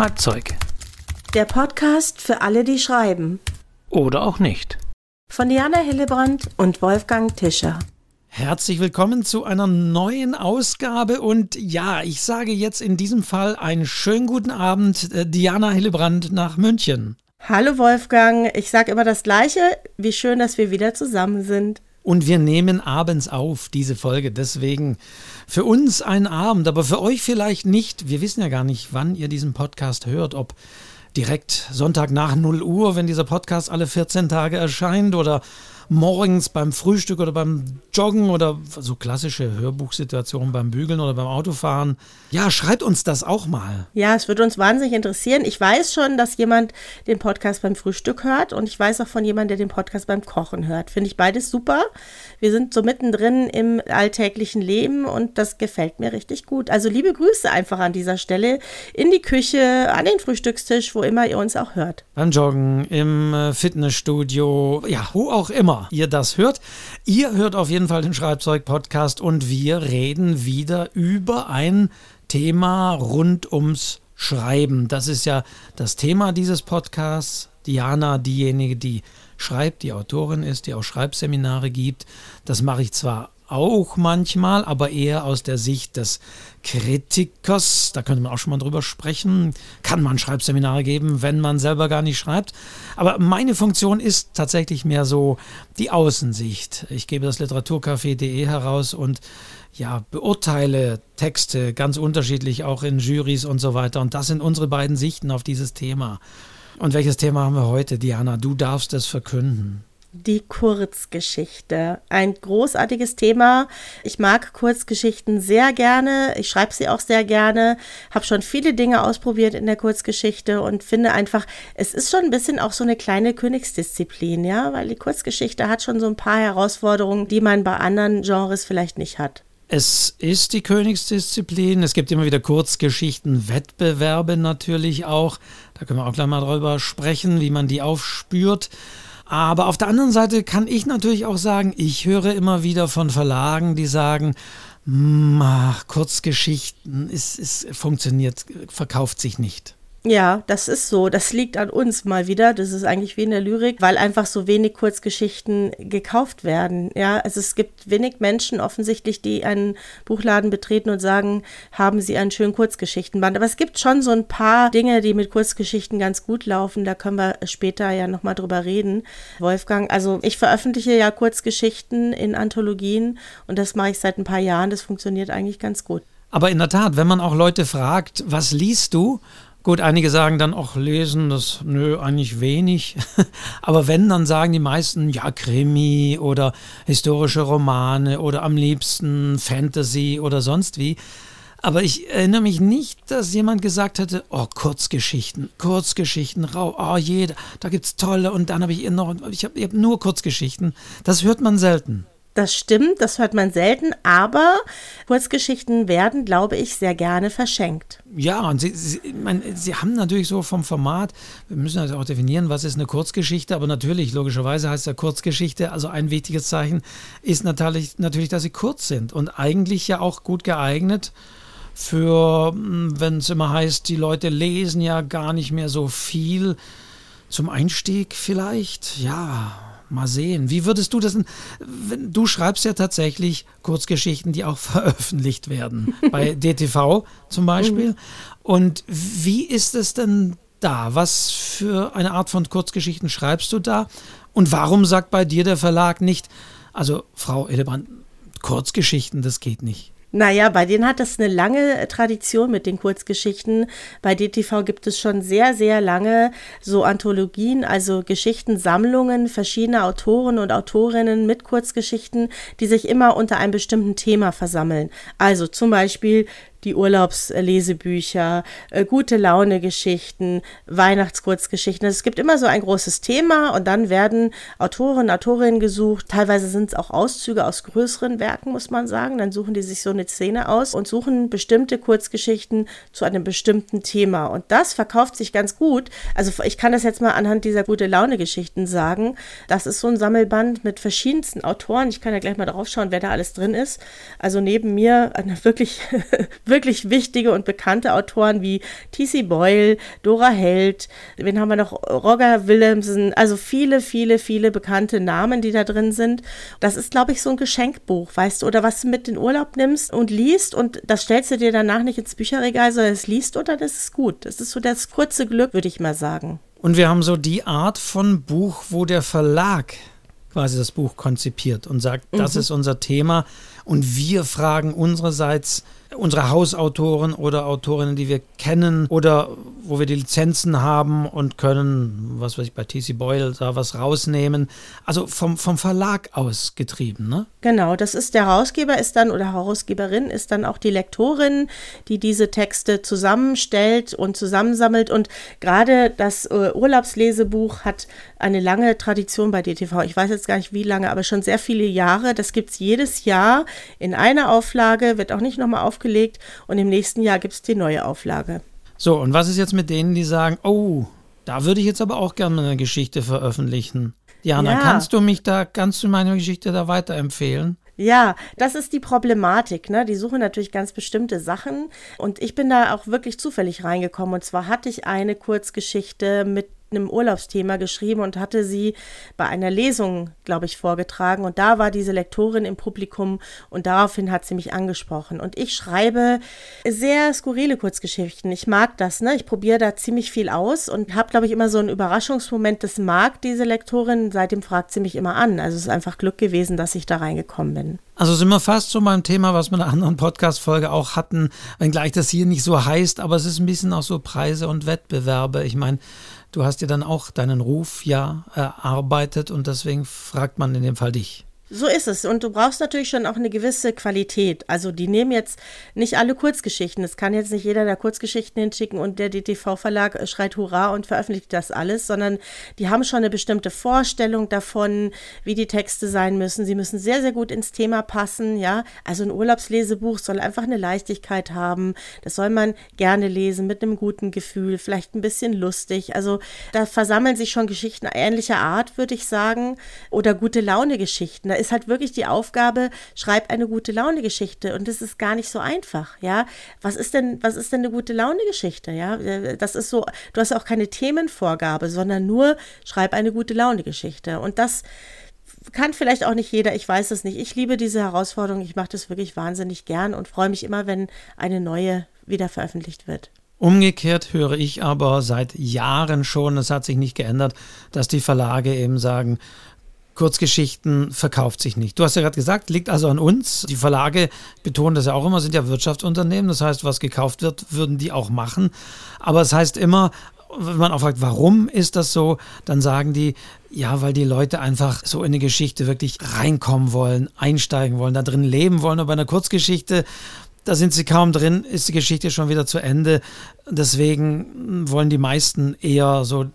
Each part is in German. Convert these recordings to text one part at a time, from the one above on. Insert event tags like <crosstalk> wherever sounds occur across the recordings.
Schreibzeug. Der Podcast für alle, die schreiben. Oder auch nicht. Von Diana Hillebrand und Wolfgang Tischer. Herzlich willkommen zu einer neuen Ausgabe und ja, ich sage jetzt in diesem Fall einen schönen guten Abend, äh, Diana Hillebrand nach München. Hallo Wolfgang, ich sage immer das Gleiche. Wie schön, dass wir wieder zusammen sind. Und wir nehmen abends auf diese Folge. Deswegen für uns ein Abend, aber für euch vielleicht nicht. Wir wissen ja gar nicht, wann ihr diesen Podcast hört. Ob direkt Sonntag nach 0 Uhr, wenn dieser Podcast alle 14 Tage erscheint oder morgens beim Frühstück oder beim Joggen oder so klassische Hörbuchsituationen beim Bügeln oder beim Autofahren. Ja, schreibt uns das auch mal. Ja, es würde uns wahnsinnig interessieren. Ich weiß schon, dass jemand den Podcast beim Frühstück hört und ich weiß auch von jemandem, der den Podcast beim Kochen hört. Finde ich beides super. Wir sind so mittendrin im alltäglichen Leben und das gefällt mir richtig gut. Also liebe Grüße einfach an dieser Stelle in die Küche, an den Frühstückstisch, wo immer ihr uns auch hört. Beim Joggen, im äh, Fitnessstudio, ja, wo auch immer ihr das hört. Ihr hört auf jeden Fall den Schreibzeug-Podcast und wir reden wieder über ein Thema rund ums Schreiben. Das ist ja das Thema dieses Podcasts. Diana, diejenige, die schreibt, die Autorin ist, die auch Schreibseminare gibt. Das mache ich zwar auch manchmal, aber eher aus der Sicht des Kritikers. Da könnte man auch schon mal drüber sprechen. Kann man Schreibseminare geben, wenn man selber gar nicht schreibt? Aber meine Funktion ist tatsächlich mehr so die Außensicht. Ich gebe das Literaturcafé.de heraus und ja, beurteile Texte ganz unterschiedlich, auch in Juries und so weiter. Und das sind unsere beiden Sichten auf dieses Thema. Und welches Thema haben wir heute, Diana? Du darfst es verkünden. Die Kurzgeschichte. Ein großartiges Thema. Ich mag Kurzgeschichten sehr gerne. Ich schreibe sie auch sehr gerne. Habe schon viele Dinge ausprobiert in der Kurzgeschichte und finde einfach, es ist schon ein bisschen auch so eine kleine Königsdisziplin, ja, weil die Kurzgeschichte hat schon so ein paar Herausforderungen, die man bei anderen Genres vielleicht nicht hat. Es ist die Königsdisziplin. Es gibt immer wieder Kurzgeschichten, Wettbewerbe natürlich auch. Da können wir auch gleich mal drüber sprechen, wie man die aufspürt. Aber auf der anderen Seite kann ich natürlich auch sagen, ich höre immer wieder von Verlagen, die sagen, hm, ach, Kurzgeschichten, es, es funktioniert, verkauft sich nicht. Ja, das ist so. Das liegt an uns mal wieder. Das ist eigentlich wie in der Lyrik, weil einfach so wenig Kurzgeschichten gekauft werden. Ja, also es gibt wenig Menschen offensichtlich, die einen Buchladen betreten und sagen, haben sie einen schönen Kurzgeschichtenband. Aber es gibt schon so ein paar Dinge, die mit Kurzgeschichten ganz gut laufen. Da können wir später ja nochmal drüber reden. Wolfgang, also ich veröffentliche ja Kurzgeschichten in Anthologien und das mache ich seit ein paar Jahren. Das funktioniert eigentlich ganz gut. Aber in der Tat, wenn man auch Leute fragt, was liest du? Gut, einige sagen dann auch lesen, das nö, eigentlich wenig. <laughs> Aber wenn, dann sagen die meisten, ja, Krimi oder historische Romane oder am liebsten Fantasy oder sonst wie. Aber ich erinnere mich nicht, dass jemand gesagt hätte, oh, Kurzgeschichten, Kurzgeschichten, rau, oh, jeder, da gibt's tolle und dann habe ich noch, ich habe hab nur Kurzgeschichten. Das hört man selten. Das stimmt, das hört man selten, aber Kurzgeschichten werden, glaube ich, sehr gerne verschenkt. Ja, und Sie, Sie, meine, Sie haben natürlich so vom Format, wir müssen also auch definieren, was ist eine Kurzgeschichte, aber natürlich, logischerweise heißt ja Kurzgeschichte, also ein wichtiges Zeichen ist natürlich, natürlich, dass sie kurz sind und eigentlich ja auch gut geeignet für, hm, wenn es immer heißt, die Leute lesen ja gar nicht mehr so viel. Zum Einstieg vielleicht, ja Mal sehen. Wie würdest du das denn? Du schreibst ja tatsächlich Kurzgeschichten, die auch <laughs> veröffentlicht werden. Bei <laughs> DTV zum Beispiel. Und wie ist es denn da? Was für eine Art von Kurzgeschichten schreibst du da? Und warum sagt bei dir der Verlag nicht, also Frau Hillebrand, Kurzgeschichten, das geht nicht? Naja, bei denen hat das eine lange Tradition mit den Kurzgeschichten. Bei DTV gibt es schon sehr, sehr lange so Anthologien, also Geschichtensammlungen verschiedener Autoren und Autorinnen mit Kurzgeschichten, die sich immer unter einem bestimmten Thema versammeln. Also zum Beispiel die Urlaubslesebücher, äh, gute Laune-Geschichten, Weihnachtskurzgeschichten. Also es gibt immer so ein großes Thema und dann werden Autoren, Autorinnen gesucht. Teilweise sind es auch Auszüge aus größeren Werken, muss man sagen. Dann suchen die sich so eine Szene aus und suchen bestimmte Kurzgeschichten zu einem bestimmten Thema. Und das verkauft sich ganz gut. Also ich kann das jetzt mal anhand dieser gute Laune-Geschichten sagen. Das ist so ein Sammelband mit verschiedensten Autoren. Ich kann ja gleich mal drauf schauen, wer da alles drin ist. Also neben mir eine wirklich wirklich wichtige und bekannte Autoren wie T.C. Boyle, Dora Held, wen haben wir noch, Roger Williamson, also viele, viele, viele bekannte Namen, die da drin sind. Das ist, glaube ich, so ein Geschenkbuch, weißt du, oder was du mit in Urlaub nimmst und liest und das stellst du dir danach nicht ins Bücherregal, sondern es liest und dann ist es gut. Das ist so das kurze Glück, würde ich mal sagen. Und wir haben so die Art von Buch, wo der Verlag quasi das Buch konzipiert und sagt, mhm. das ist unser Thema und wir fragen unsererseits unsere Hausautoren oder Autorinnen, die wir kennen oder wo wir die Lizenzen haben und können, was weiß ich, bei TC Boyle da was rausnehmen. Also vom, vom Verlag aus getrieben, ne? Genau, das ist der Herausgeber ist dann oder Herausgeberin ist dann auch die Lektorin, die diese Texte zusammenstellt und zusammensammelt und gerade das äh, Urlaubslesebuch hat eine lange Tradition bei DTV. Ich weiß jetzt gar nicht wie lange, aber schon sehr viele Jahre. Das gibt es jedes Jahr in einer Auflage, wird auch nicht nochmal aufgelegt und im nächsten Jahr gibt es die neue Auflage. So, und was ist jetzt mit denen, die sagen, oh, da würde ich jetzt aber auch gerne eine Geschichte veröffentlichen? Diana, ja. kannst du mich da, kannst du meine Geschichte da weiterempfehlen? Ja, das ist die Problematik. Ne? Die suchen natürlich ganz bestimmte Sachen. Und ich bin da auch wirklich zufällig reingekommen. Und zwar hatte ich eine Kurzgeschichte mit einem Urlaubsthema geschrieben und hatte sie bei einer Lesung, glaube ich, vorgetragen. Und da war diese Lektorin im Publikum und daraufhin hat sie mich angesprochen. Und ich schreibe sehr skurrile Kurzgeschichten. Ich mag das, ne? Ich probiere da ziemlich viel aus und habe, glaube ich, immer so einen Überraschungsmoment. Das mag diese Lektorin. Seitdem fragt sie mich immer an. Also es ist einfach Glück gewesen, dass ich da reingekommen bin. Also sind wir fast so beim Thema, was wir in einer anderen Podcast-Folge auch hatten, wenngleich das hier nicht so heißt, aber es ist ein bisschen auch so Preise und Wettbewerbe. Ich meine, Du hast dir dann auch deinen Ruf ja erarbeitet und deswegen fragt man in dem Fall dich. So ist es. Und du brauchst natürlich schon auch eine gewisse Qualität. Also die nehmen jetzt nicht alle Kurzgeschichten. Es kann jetzt nicht jeder der Kurzgeschichten hinschicken und der DTV-Verlag schreit Hurra und veröffentlicht das alles, sondern die haben schon eine bestimmte Vorstellung davon, wie die Texte sein müssen. Sie müssen sehr, sehr gut ins Thema passen. Ja, also ein Urlaubslesebuch soll einfach eine Leichtigkeit haben. Das soll man gerne lesen mit einem guten Gefühl, vielleicht ein bisschen lustig. Also da versammeln sich schon Geschichten ähnlicher Art, würde ich sagen, oder gute Laune-Geschichten. Ist halt wirklich die Aufgabe, schreib eine gute Laune-Geschichte. Und das ist gar nicht so einfach, ja. Was ist denn, was ist denn eine gute Laune-Geschichte, ja? Das ist so, du hast auch keine Themenvorgabe, sondern nur schreib eine gute Laune-Geschichte. Und das kann vielleicht auch nicht jeder, ich weiß es nicht. Ich liebe diese Herausforderung, ich mache das wirklich wahnsinnig gern und freue mich immer, wenn eine neue wieder veröffentlicht wird. Umgekehrt höre ich aber seit Jahren schon, es hat sich nicht geändert, dass die Verlage eben sagen, Kurzgeschichten verkauft sich nicht. Du hast ja gerade gesagt, liegt also an uns. Die Verlage betonen das ja auch immer, sind ja Wirtschaftsunternehmen. Das heißt, was gekauft wird, würden die auch machen. Aber es das heißt immer, wenn man auch fragt, warum ist das so, dann sagen die, ja, weil die Leute einfach so in eine Geschichte wirklich reinkommen wollen, einsteigen wollen, da drin leben wollen. Und bei einer Kurzgeschichte, da sind sie kaum drin, ist die Geschichte schon wieder zu Ende. Deswegen wollen die meisten eher so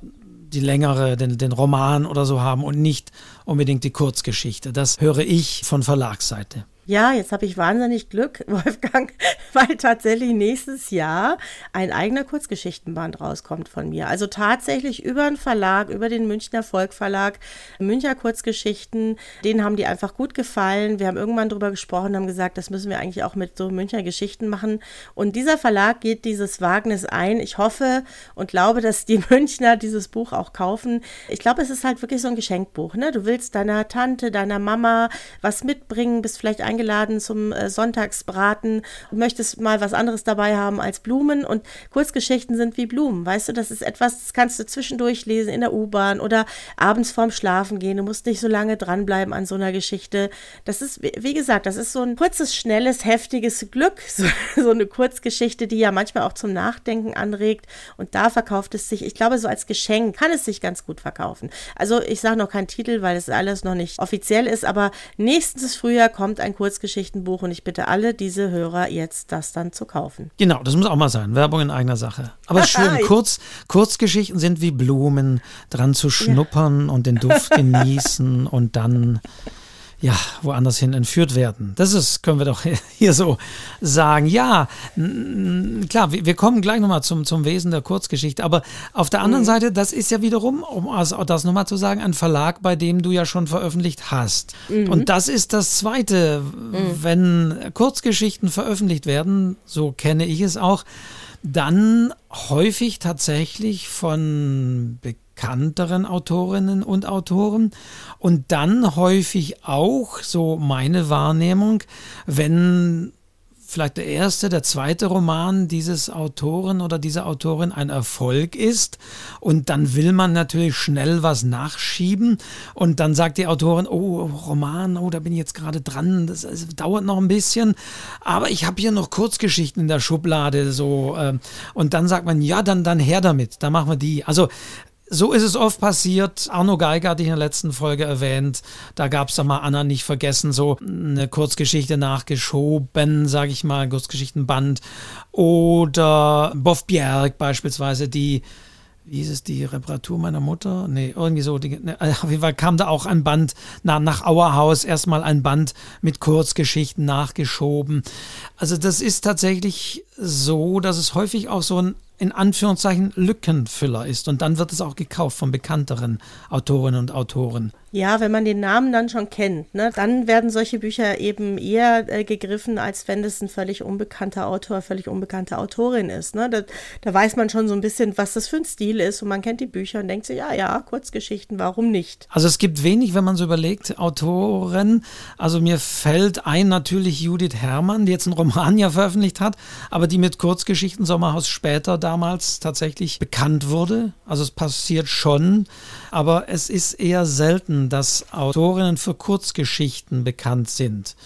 die längere, den, den Roman oder so haben und nicht unbedingt die Kurzgeschichte. Das höre ich von Verlagsseite. Ja, jetzt habe ich wahnsinnig Glück, <laughs> Wolfgang, weil tatsächlich nächstes Jahr ein eigener Kurzgeschichtenband rauskommt von mir. Also tatsächlich über einen Verlag, über den Münchner Volkverlag, Münchner Kurzgeschichten, denen haben die einfach gut gefallen. Wir haben irgendwann darüber gesprochen, haben gesagt, das müssen wir eigentlich auch mit so Münchner Geschichten machen. Und dieser Verlag geht dieses Wagnis ein. Ich hoffe und glaube, dass die <laughs> Münchner dieses Buch auch kaufen. Ich glaube, es ist halt wirklich so ein Geschenkbuch. Ne? Du willst deiner Tante, deiner Mama was mitbringen, bist vielleicht ein eingeladen zum äh, Sonntagsbraten und möchtest mal was anderes dabei haben als Blumen. Und Kurzgeschichten sind wie Blumen. Weißt du, das ist etwas, das kannst du zwischendurch lesen in der U-Bahn oder abends vorm Schlafen gehen. Du musst nicht so lange dranbleiben an so einer Geschichte. Das ist, wie gesagt, das ist so ein kurzes, schnelles, heftiges Glück. <laughs> So, so eine Kurzgeschichte, die ja manchmal auch zum Nachdenken anregt. Und da verkauft es sich, ich glaube, so als Geschenk kann es sich ganz gut verkaufen. Also ich sage noch keinen Titel, weil es alles noch nicht offiziell ist, aber nächstes Frühjahr kommt ein Kurzgeschichtenbuch und ich bitte alle diese Hörer jetzt das dann zu kaufen. Genau, das muss auch mal sein. Werbung in eigener Sache. Aber schön, <laughs> Kurz, Kurzgeschichten sind wie Blumen, dran zu schnuppern ja. und den Duft <laughs> genießen und dann ja, woanders hin entführt werden. Das ist, können wir doch <laughs> hier so sagen. Ja, klar, wir kommen gleich nochmal zum, zum Wesen der Kurzgeschichte, aber auf der anderen mhm. Seite, das ist ja wiederum, um das nochmal zu sagen, ein Verlag, bei dem du ja schon veröffentlicht hast. Mhm. Und das ist das Zweite, mhm. wenn Kurzgeschichten veröffentlicht werden, so kenne ich es auch, dann häufig tatsächlich von bekannteren Autorinnen und Autoren und dann häufig auch, so meine Wahrnehmung, wenn vielleicht der erste, der zweite Roman dieses Autoren oder dieser Autorin ein Erfolg ist und dann will man natürlich schnell was nachschieben und dann sagt die Autorin, oh, Roman, oh, da bin ich jetzt gerade dran, das, das, dauert noch ein bisschen, aber ich habe hier noch Kurzgeschichten in der Schublade so äh, und dann sagt man, ja, dann, dann her damit, dann machen wir die. Also so ist es oft passiert. Arno Geiger hatte ich in der letzten Folge erwähnt. Da gab es da mal Anna nicht vergessen, so eine Kurzgeschichte nachgeschoben, sage ich mal, Kurzgeschichtenband. Oder Boff Bjerg beispielsweise, die wie hieß es, die Reparatur meiner Mutter? Nee, irgendwie so. Die, ne, auf jeden Fall kam da auch ein Band nach, nach Auerhaus, erstmal ein Band mit Kurzgeschichten nachgeschoben. Also das ist tatsächlich so, dass es häufig auch so ein in Anführungszeichen Lückenfüller ist. Und dann wird es auch gekauft von bekannteren Autorinnen und Autoren. Ja, wenn man den Namen dann schon kennt, ne, dann werden solche Bücher eben eher äh, gegriffen, als wenn es ein völlig unbekannter Autor, völlig unbekannte Autorin ist. Ne? Da, da, weiß man schon so ein bisschen, was das für ein Stil ist und man kennt die Bücher und denkt sich, ja, ja, Kurzgeschichten, warum nicht? Also es gibt wenig, wenn man so überlegt, Autoren. Also mir fällt ein natürlich Judith Herrmann, die jetzt einen Roman ja veröffentlicht hat, aber die mit Kurzgeschichten Sommerhaus später damals tatsächlich bekannt wurde. Also es passiert schon, aber es ist eher selten, dass Autorinnen für Kurzgeschichten bekannt sind.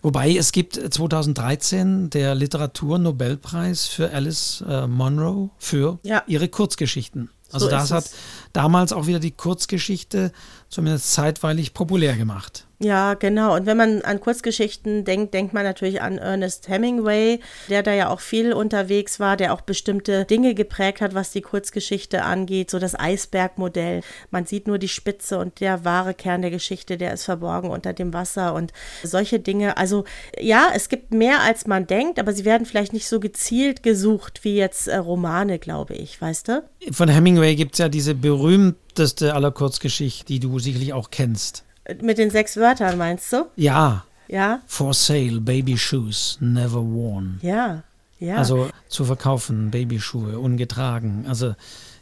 Wobei es gibt 2013 der Literaturnobelpreis für Alice äh, Munro für ja. ihre Kurzgeschichten. Also so das hat damals auch wieder die Kurzgeschichte zumindest zeitweilig populär gemacht. Ja, genau. Und wenn man an Kurzgeschichten denkt, denkt man natürlich an Ernest Hemingway, der da ja auch viel unterwegs war, der auch bestimmte Dinge geprägt hat, was die Kurzgeschichte angeht, so das Eisbergmodell. Man sieht nur die Spitze und der wahre Kern der Geschichte, der ist verborgen unter dem Wasser und solche Dinge. Also ja, es gibt mehr als man denkt, aber sie werden vielleicht nicht so gezielt gesucht wie jetzt äh, Romane, glaube ich, weißt du? Von Hemingway gibt es ja diese berühmteste aller Kurzgeschichten, die du sicherlich auch kennst. Mit den sechs Wörtern meinst du? Ja. Ja. For sale, baby shoes, never worn. Ja, ja. Also zu verkaufen, Babyschuhe, ungetragen. Also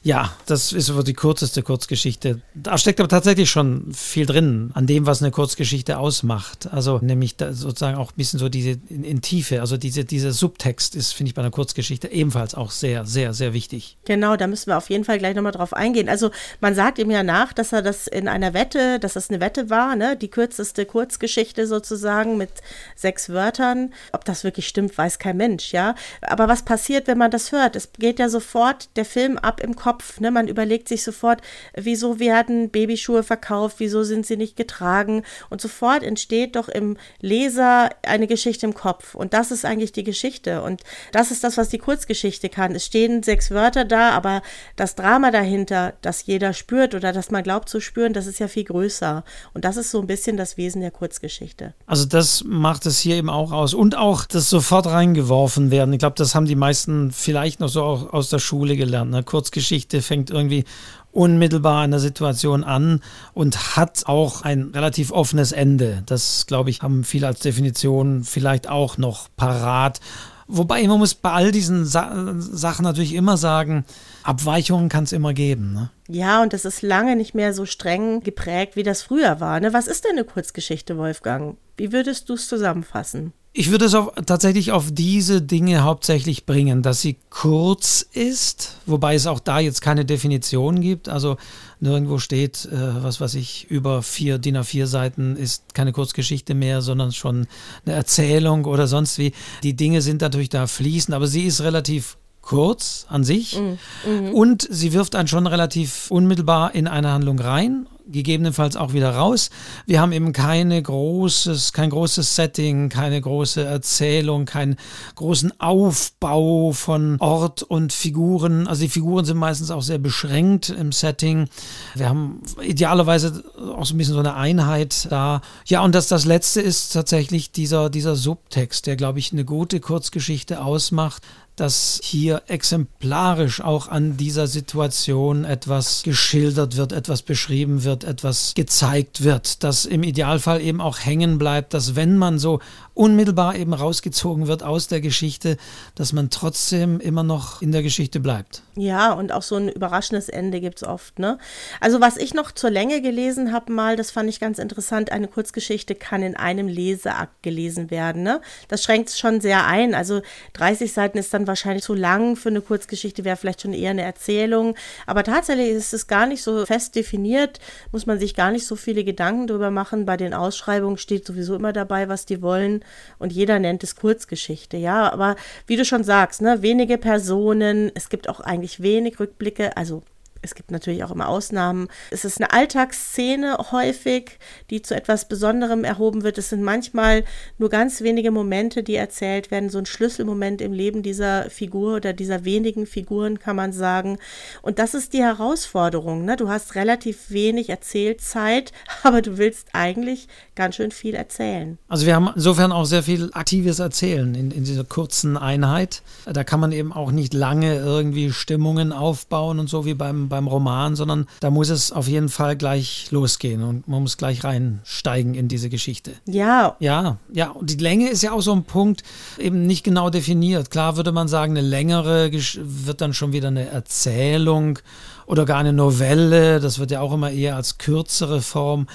ja, das ist die kürzeste Kurzgeschichte. Da steckt aber tatsächlich schon viel drin an dem, was eine Kurzgeschichte ausmacht. Also nämlich sozusagen auch ein bisschen so diese in, in Tiefe, also diese, dieser Subtext ist, finde ich, bei einer Kurzgeschichte ebenfalls auch sehr, sehr, sehr wichtig. Genau, da müssen wir auf jeden Fall gleich nochmal drauf eingehen. Also man sagt ihm ja nach, dass er das in einer Wette, dass das eine Wette war, ne? die kürzeste Kurzgeschichte sozusagen mit sechs Wörtern. Ob das wirklich stimmt, weiß kein Mensch, ja. Aber was passiert, wenn man das hört? Es geht ja sofort der Film ab im Kopf Kopf. Ne? Man überlegt sich sofort, wieso werden Babyschuhe verkauft, wieso sind sie nicht getragen. Und sofort entsteht doch im Leser eine Geschichte im Kopf. Und das ist eigentlich die Geschichte. Und das ist das, was die Kurzgeschichte kann. Es stehen sechs Wörter da, aber das Drama dahinter, das jeder spürt oder das man glaubt zu spüren, das ist ja viel größer. Und das ist so ein bisschen das Wesen der Kurzgeschichte. Also das macht es hier eben auch aus. Und auch das sofort reingeworfen werden. Ich glaube, das haben die meisten vielleicht noch so auch aus der Schule gelernt. Ne? Kurzgeschichte Geschichte fängt irgendwie unmittelbar in der Situation an und hat auch ein relativ offenes Ende. Das, glaube ich, haben viele als Definition vielleicht auch noch parat. Wobei man muss bei all diesen Sa Sachen natürlich immer sagen, Abweichungen kann es immer geben. Ne? Ja, und das ist lange nicht mehr so streng geprägt, wie das früher war. Ne? Was ist denn eine Kurzgeschichte, Wolfgang? Wie würdest du es zusammenfassen? Ich würde es auf, tatsächlich auf diese Dinge hauptsächlich bringen, dass sie kurz ist, wobei es auch da jetzt keine Definition gibt. Also nirgendwo steht, äh, was weiß ich, über vier DIN A4 Seiten ist keine Kurzgeschichte mehr, sondern schon eine Erzählung oder sonst wie. Die Dinge sind natürlich da fließend, aber sie ist relativ kurz an sich mhm. mhm. und sie wirft einen schon relativ unmittelbar in eine Handlung rein gegebenenfalls auch wieder raus. Wir haben eben keine großes, kein großes Setting, keine große Erzählung, keinen großen Aufbau von Ort und Figuren. Also die Figuren sind meistens auch sehr beschränkt im Setting. Wir haben idealerweise auch so ein bisschen so eine Einheit da. Ja, und das, das letzte ist tatsächlich dieser, dieser Subtext, der, glaube ich, eine gute Kurzgeschichte ausmacht dass hier exemplarisch auch an dieser Situation etwas geschildert wird, etwas beschrieben wird, etwas gezeigt wird, dass im Idealfall eben auch hängen bleibt, dass wenn man so unmittelbar eben rausgezogen wird aus der Geschichte, dass man trotzdem immer noch in der Geschichte bleibt. Ja, und auch so ein überraschendes Ende gibt es oft. Ne? Also was ich noch zur Länge gelesen habe mal, das fand ich ganz interessant, eine Kurzgeschichte kann in einem Leseakt gelesen werden. Ne? Das schränkt es schon sehr ein. Also 30 Seiten ist dann wahrscheinlich zu lang für eine Kurzgeschichte, wäre vielleicht schon eher eine Erzählung. Aber tatsächlich ist es gar nicht so fest definiert, muss man sich gar nicht so viele Gedanken drüber machen. Bei den Ausschreibungen steht sowieso immer dabei, was die wollen und jeder nennt es Kurzgeschichte, ja. Aber wie du schon sagst, ne, wenige Personen, es gibt auch eigentlich wenig Rückblicke, also es gibt natürlich auch immer Ausnahmen. Es ist eine Alltagsszene häufig, die zu etwas Besonderem erhoben wird. Es sind manchmal nur ganz wenige Momente, die erzählt werden. So ein Schlüsselmoment im Leben dieser Figur oder dieser wenigen Figuren, kann man sagen. Und das ist die Herausforderung. Ne? Du hast relativ wenig Erzählzeit, <laughs> aber du willst eigentlich ganz schön viel erzählen. Also wir haben insofern auch sehr viel aktives Erzählen in, in dieser kurzen Einheit. Da kann man eben auch nicht lange irgendwie Stimmungen aufbauen und so wie beim beim Roman, sondern da muss es auf jeden Fall gleich losgehen und man muss gleich reinsteigen in diese Geschichte. Ja. Ja, ja. Und die Länge ist ja auch so ein Punkt, eben nicht genau definiert. Klar würde man sagen, eine längere wird dann schon wieder eine Erzählung oder gar eine Novelle. Das wird ja auch immer eher als kürzere Form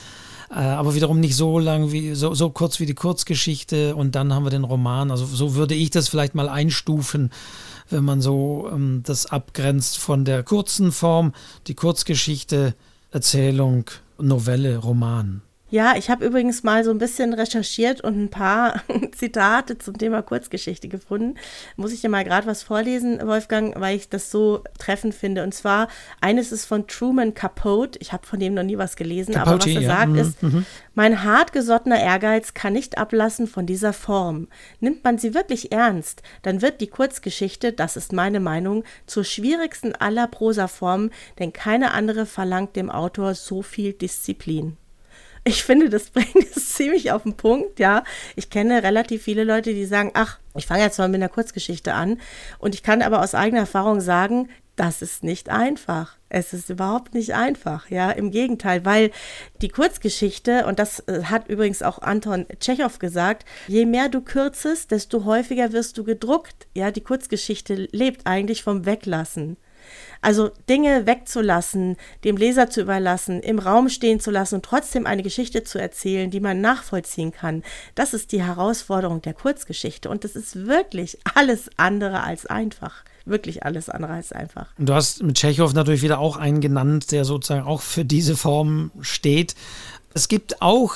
äh, aber wiederum nicht so lang wie so, so kurz wie die Kurzgeschichte und dann haben wir den Roman. Also so würde ich das vielleicht mal einstufen wenn man so ähm, das abgrenzt von der kurzen Form, die Kurzgeschichte, Erzählung, Novelle, Roman. Ja, ich habe übrigens mal so ein bisschen recherchiert und ein paar <laughs> Zitate zum Thema Kurzgeschichte gefunden. Muss ich dir mal gerade was vorlesen, Wolfgang, weil ich das so treffend finde. Und zwar, eines ist von Truman Capote. Ich habe von dem noch nie was gelesen, Capote, aber was er ja. sagt mhm. ist, mhm. mein hartgesottener Ehrgeiz kann nicht ablassen von dieser Form. Nimmt man sie wirklich ernst, dann wird die Kurzgeschichte, das ist meine Meinung, zur schwierigsten aller Prosaformen, denn keine andere verlangt dem Autor so viel Disziplin. Ich finde, das bringt es <laughs> ziemlich auf den Punkt, ja. Ich kenne relativ viele Leute, die sagen, ach, ich fange jetzt mal mit einer Kurzgeschichte an. Und ich kann aber aus eigener Erfahrung sagen, das ist nicht einfach. Es ist überhaupt nicht einfach, ja, im Gegenteil, weil die Kurzgeschichte, und das äh, hat übrigens auch Anton Tschechow gesagt, je mehr du kürzest, desto häufiger wirst du gedruckt. Ja, die Kurzgeschichte lebt eigentlich vom Weglassen. Also Dinge wegzulassen, dem Leser zu überlassen, im Raum stehen zu lassen und trotzdem eine Geschichte zu erzählen, die man nachvollziehen kann, das ist die Herausforderung der Kurzgeschichte. Und das ist wirklich alles andere als einfach wirklich alles andere als einfach. Du hast mit Tschechow natürlich wieder auch einen genannt, der sozusagen auch für diese Form steht. Es gibt auch,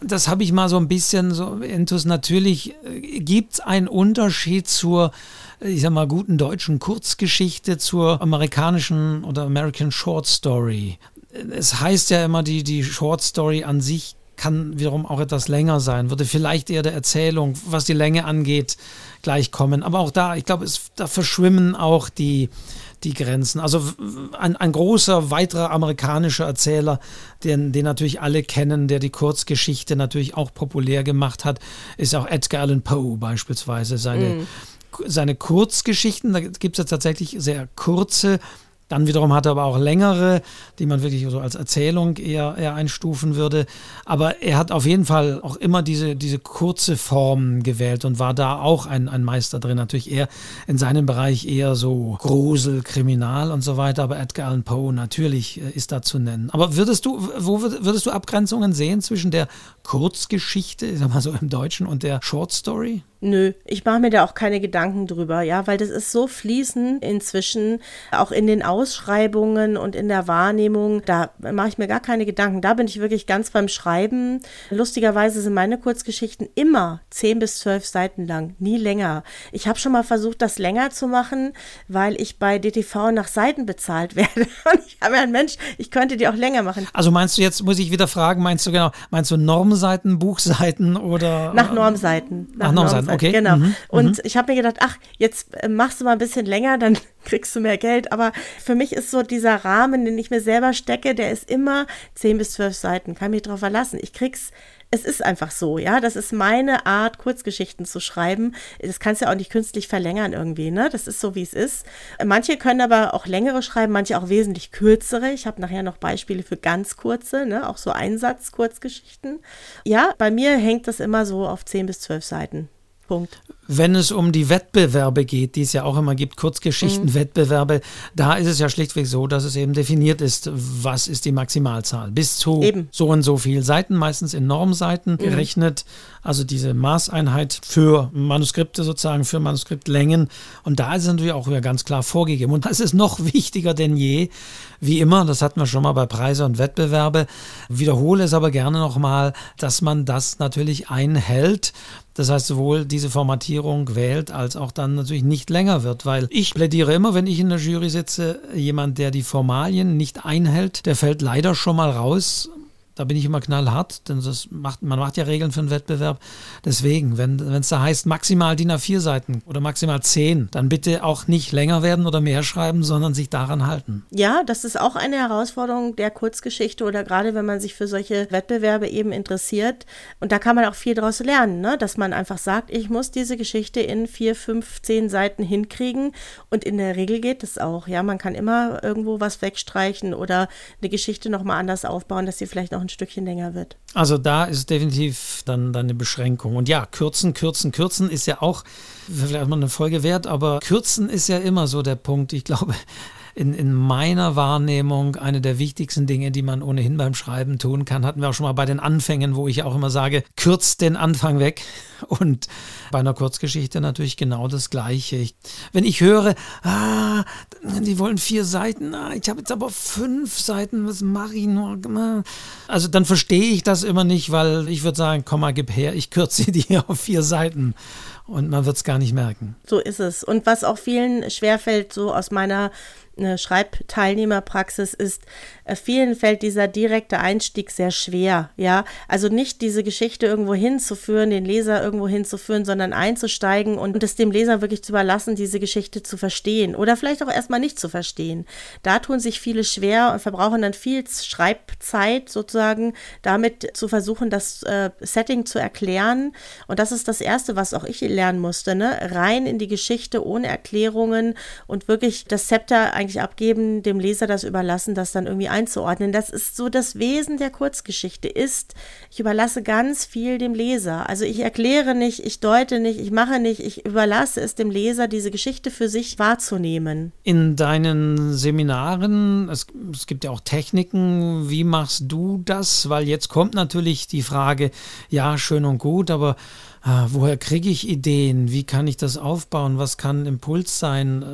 das habe ich mal so ein bisschen so intus, natürlich äh, gibt es einen Unterschied zur ich sag mal, guten deutschen Kurzgeschichte zur amerikanischen oder American Short Story. Es heißt ja immer, die, die Short Story an sich kann wiederum auch etwas länger sein, würde vielleicht eher der Erzählung, was die Länge angeht, gleichkommen. Aber auch da, ich glaube, da verschwimmen auch die, die Grenzen. Also ein, ein großer weiterer amerikanischer Erzähler, den, den natürlich alle kennen, der die Kurzgeschichte natürlich auch populär gemacht hat, ist auch Edgar Allan Poe beispielsweise. Seine, mm seine Kurzgeschichten, da gibt es ja tatsächlich sehr kurze, dann wiederum hat er aber auch längere, die man wirklich so als Erzählung eher, eher einstufen würde. Aber er hat auf jeden Fall auch immer diese, diese kurze Form gewählt und war da auch ein, ein Meister drin. Natürlich eher in seinem Bereich eher so Grusel, Kriminal und so weiter. Aber Edgar Allan Poe natürlich äh, ist da zu nennen. Aber würdest du, wo würdest du Abgrenzungen sehen zwischen der Kurzgeschichte, ich sag mal so im Deutschen, und der Short Story? Nö, ich mache mir da auch keine Gedanken drüber, ja, weil das ist so fließend inzwischen, auch in den Ausschreibungen und in der Wahrnehmung, da mache ich mir gar keine Gedanken. Da bin ich wirklich ganz beim Schreiben. Lustigerweise sind meine Kurzgeschichten immer zehn bis zwölf Seiten lang, nie länger. Ich habe schon mal versucht, das länger zu machen, weil ich bei DTV nach Seiten bezahlt <laughs> werde. Und ich habe ja ein Mensch, ich könnte die auch länger machen. Also meinst du jetzt, muss ich wieder fragen, meinst du genau, meinst du Normseiten, Buchseiten oder? Nach Normseiten. Nach, nach Normseiten okay. Genau. Mhm. Und mhm. ich habe mir gedacht, ach, jetzt äh, machst du mal ein bisschen länger, dann <laughs> kriegst du mehr Geld. Aber für mich ist so dieser Rahmen, den ich mir selber stecke, der ist immer 10 bis 12 Seiten. Kann mich drauf verlassen. Ich krieg's es ist einfach so, ja. Das ist meine Art, Kurzgeschichten zu schreiben. Das kannst du ja auch nicht künstlich verlängern irgendwie, ne? Das ist so, wie es ist. Manche können aber auch längere schreiben, manche auch wesentlich kürzere. Ich habe nachher noch Beispiele für ganz kurze, ne? Auch so Einsatz-Kurzgeschichten. Ja, bei mir hängt das immer so auf 10 bis 12 Seiten. Punkt. Wenn es um die Wettbewerbe geht, die es ja auch immer gibt, Kurzgeschichtenwettbewerbe, mhm. da ist es ja schlichtweg so, dass es eben definiert ist, was ist die Maximalzahl. Bis zu eben. so und so viel Seiten, meistens in Normseiten mhm. gerechnet, also diese Maßeinheit für Manuskripte sozusagen, für Manuskriptlängen. Und da ist es natürlich auch wieder ganz klar vorgegeben. Und das ist noch <laughs> wichtiger denn je, wie immer, das hatten wir schon mal bei Preise und Wettbewerbe, wiederhole es aber gerne nochmal, dass man das natürlich einhält. Das heißt, sowohl diese Formatierung wählt, als auch dann natürlich nicht länger wird, weil ich plädiere immer, wenn ich in der Jury sitze, jemand, der die Formalien nicht einhält, der fällt leider schon mal raus da bin ich immer knallhart, denn das macht, man macht ja Regeln für einen Wettbewerb. Deswegen, wenn es da heißt, maximal DIN A4 Seiten oder maximal 10, dann bitte auch nicht länger werden oder mehr schreiben, sondern sich daran halten. Ja, das ist auch eine Herausforderung der Kurzgeschichte oder gerade wenn man sich für solche Wettbewerbe eben interessiert. Und da kann man auch viel daraus lernen, ne? dass man einfach sagt, ich muss diese Geschichte in vier, fünf, zehn Seiten hinkriegen. Und in der Regel geht es auch. Ja, man kann immer irgendwo was wegstreichen oder eine Geschichte nochmal anders aufbauen, dass sie vielleicht noch ein Stückchen länger wird. Also da ist definitiv dann, dann eine Beschränkung. Und ja, kürzen, kürzen, kürzen ist ja auch vielleicht mal eine Folge wert, aber kürzen ist ja immer so der Punkt. Ich glaube, in, in meiner Wahrnehmung eine der wichtigsten Dinge, die man ohnehin beim Schreiben tun kann. Hatten wir auch schon mal bei den Anfängen, wo ich auch immer sage, kürzt den Anfang weg. <laughs> Und bei einer Kurzgeschichte natürlich genau das Gleiche. Ich, wenn ich höre, ah, die wollen vier Seiten, ah, ich habe jetzt aber fünf Seiten, was mache ich nur? Also dann verstehe ich das immer nicht, weil ich würde sagen, komm mal, gib her, ich kürze <laughs> die auf vier Seiten und man wird es gar nicht merken. So ist es. Und was auch vielen schwerfällt, so aus meiner eine Schreibteilnehmerpraxis ist, vielen fällt dieser direkte Einstieg sehr schwer, ja. Also nicht diese Geschichte irgendwo hinzuführen, den Leser irgendwo hinzuführen, sondern einzusteigen und es dem Leser wirklich zu überlassen, diese Geschichte zu verstehen oder vielleicht auch erstmal nicht zu verstehen. Da tun sich viele schwer und verbrauchen dann viel Schreibzeit sozusagen, damit zu versuchen, das äh, Setting zu erklären. Und das ist das Erste, was auch ich lernen musste, ne? Rein in die Geschichte ohne Erklärungen und wirklich das Zepter eigentlich abgeben, dem Leser das überlassen, das dann irgendwie einzuordnen. Das ist so das Wesen der Kurzgeschichte ist, ich überlasse ganz viel dem Leser. Also ich erkläre nicht, ich deute nicht, ich mache nicht, ich überlasse es dem Leser, diese Geschichte für sich wahrzunehmen. In deinen Seminaren, es, es gibt ja auch Techniken, wie machst du das? Weil jetzt kommt natürlich die Frage, ja, schön und gut, aber ah, woher kriege ich Ideen? Wie kann ich das aufbauen? Was kann Impuls sein? Äh,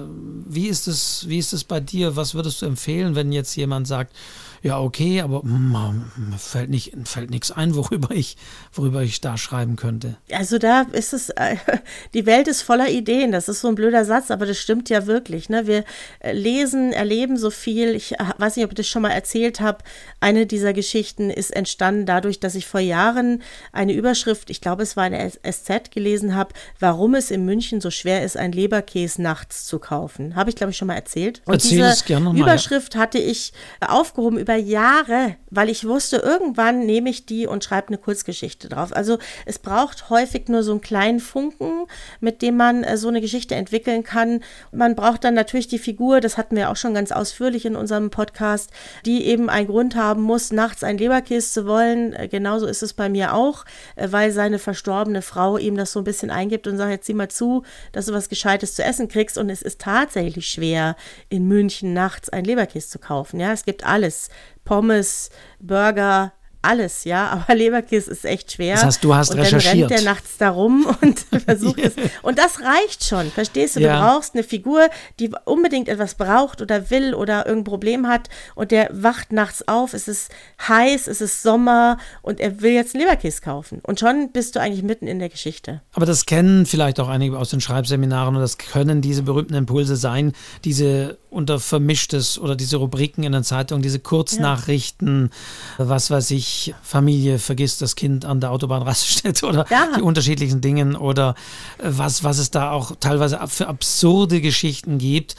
wie ist es, wie ist es bei dir? Was würdest du empfehlen, wenn jetzt jemand sagt, ja, okay, aber mir fällt, nicht, fällt nichts ein, <laughs> worüber ich, worüber ich da schreiben könnte. Also da ist es, äh, <laughs> die Welt ist voller Ideen. Das ist so ein blöder Satz, aber das stimmt ja wirklich. Ne? Wir äh, lesen, erleben so viel. Ich äh, weiß nicht, ob ich das schon mal erzählt habe. Eine dieser Geschichten ist entstanden dadurch, dass ich vor Jahren eine Überschrift, ich glaube, es war eine SZ, gelesen habe, warum es in München so schwer ist, ein Leberkäse nachts zu kaufen. Habe ich, glaube ich, schon mal erzählt. Und Erzähl diese gerne mal, Überschrift ja. hatte ich aufgehoben über Jahre, weil ich wusste, irgendwann nehme ich die und schreibe eine Kurzgeschichte drauf. Also es braucht häufig nur so einen kleinen Funken, mit dem man äh, so eine Geschichte entwickeln kann. Man braucht dann natürlich die Figur, das hatten wir auch schon ganz ausführlich in unserem Podcast, die eben einen Grund haben muss, nachts ein Leberkäse zu wollen. Äh, genauso ist es bei mir auch, äh, weil seine verstorbene Frau ihm das so ein bisschen eingibt und sagt, jetzt sieh mal zu, dass du was Gescheites zu essen kriegst. Und es ist tatsächlich schwer, in München nachts ein Leberkäse zu kaufen. Ja, es gibt alles. Pommes, Burger, alles, ja, <laughs> aber Leberkiss ist echt schwer. Das heißt, du hast und recherchiert. dann rennt der nachts da rum <laughs> und <laughs> versucht es. Und das reicht schon, verstehst du? Ja. Du brauchst eine Figur, die unbedingt etwas braucht oder will oder irgendein Problem hat und der wacht nachts auf, es ist heiß, es ist Sommer und er will jetzt einen Leberkiss kaufen. Und schon bist du eigentlich mitten in der Geschichte. Aber das kennen vielleicht auch einige aus den Schreibseminaren und das können diese berühmten Impulse sein, diese unter Vermischtes oder diese Rubriken in der Zeitung, diese Kurznachrichten, was weiß ich, Familie vergisst das Kind an der Autobahnraststätte <laughs> oder Ja. die unterschiedlichen Dingen oder äh, was, was es da auch teilweise für absurde Geschichten gibt.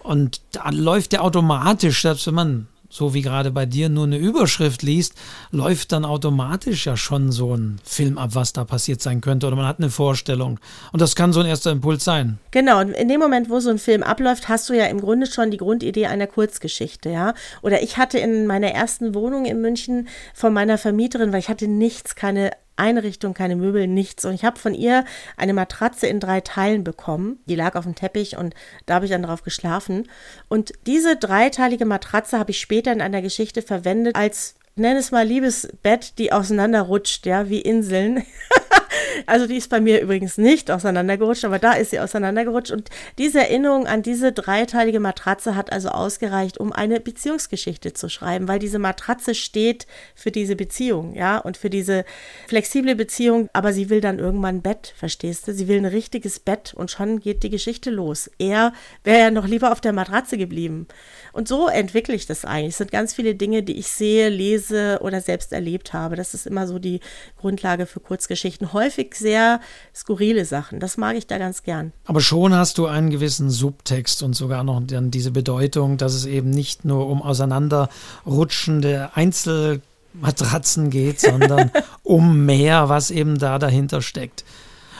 Und da läuft ja automatisch, selbst wenn man so wie gerade bei dir nur eine Überschrift liest, läuft dann automatisch ja schon so ein Film ab, was da passiert sein könnte oder man hat eine Vorstellung. Und das kann so ein erster Impuls sein. Genau, und in dem Moment, wo so ein Film abläuft, hast du ja im Grunde schon die Grundidee einer Kurzgeschichte, ja. Oder ich hatte in meiner ersten Wohnung in München von meiner Vermieterin, weil ich hatte nichts, keine Einrichtung, keine Möbel, nichts. Und ich habe von ihr eine Matratze in drei Teilen bekommen. Die lag auf dem Teppich und da habe ich dann drauf geschlafen. Und diese dreiteilige Matratze habe ich später in einer Geschichte verwendet als, nenn es mal Liebesbett, die auseinanderrutscht, ja, wie Inseln. <laughs> Also die ist bei mir übrigens nicht auseinandergerutscht, aber da ist sie auseinandergerutscht. Und diese Erinnerung an diese dreiteilige Matratze hat also ausgereicht, um eine Beziehungsgeschichte zu schreiben, weil diese Matratze steht für diese Beziehung, ja, und für diese flexible Beziehung. Aber sie will dann irgendwann ein Bett, verstehst du? Sie will ein richtiges Bett und schon geht die Geschichte los. Er wäre ja noch lieber auf der Matratze geblieben. Und so entwickle ich das eigentlich. Es sind ganz viele Dinge, die ich sehe, lese oder selbst erlebt habe. Das ist immer so die Grundlage für Kurzgeschichten. Häufig sehr skurrile Sachen. Das mag ich da ganz gern. Aber schon hast du einen gewissen Subtext und sogar noch dann diese Bedeutung, dass es eben nicht nur um auseinanderrutschende Einzelmatratzen geht, sondern <laughs> um mehr, was eben da dahinter steckt.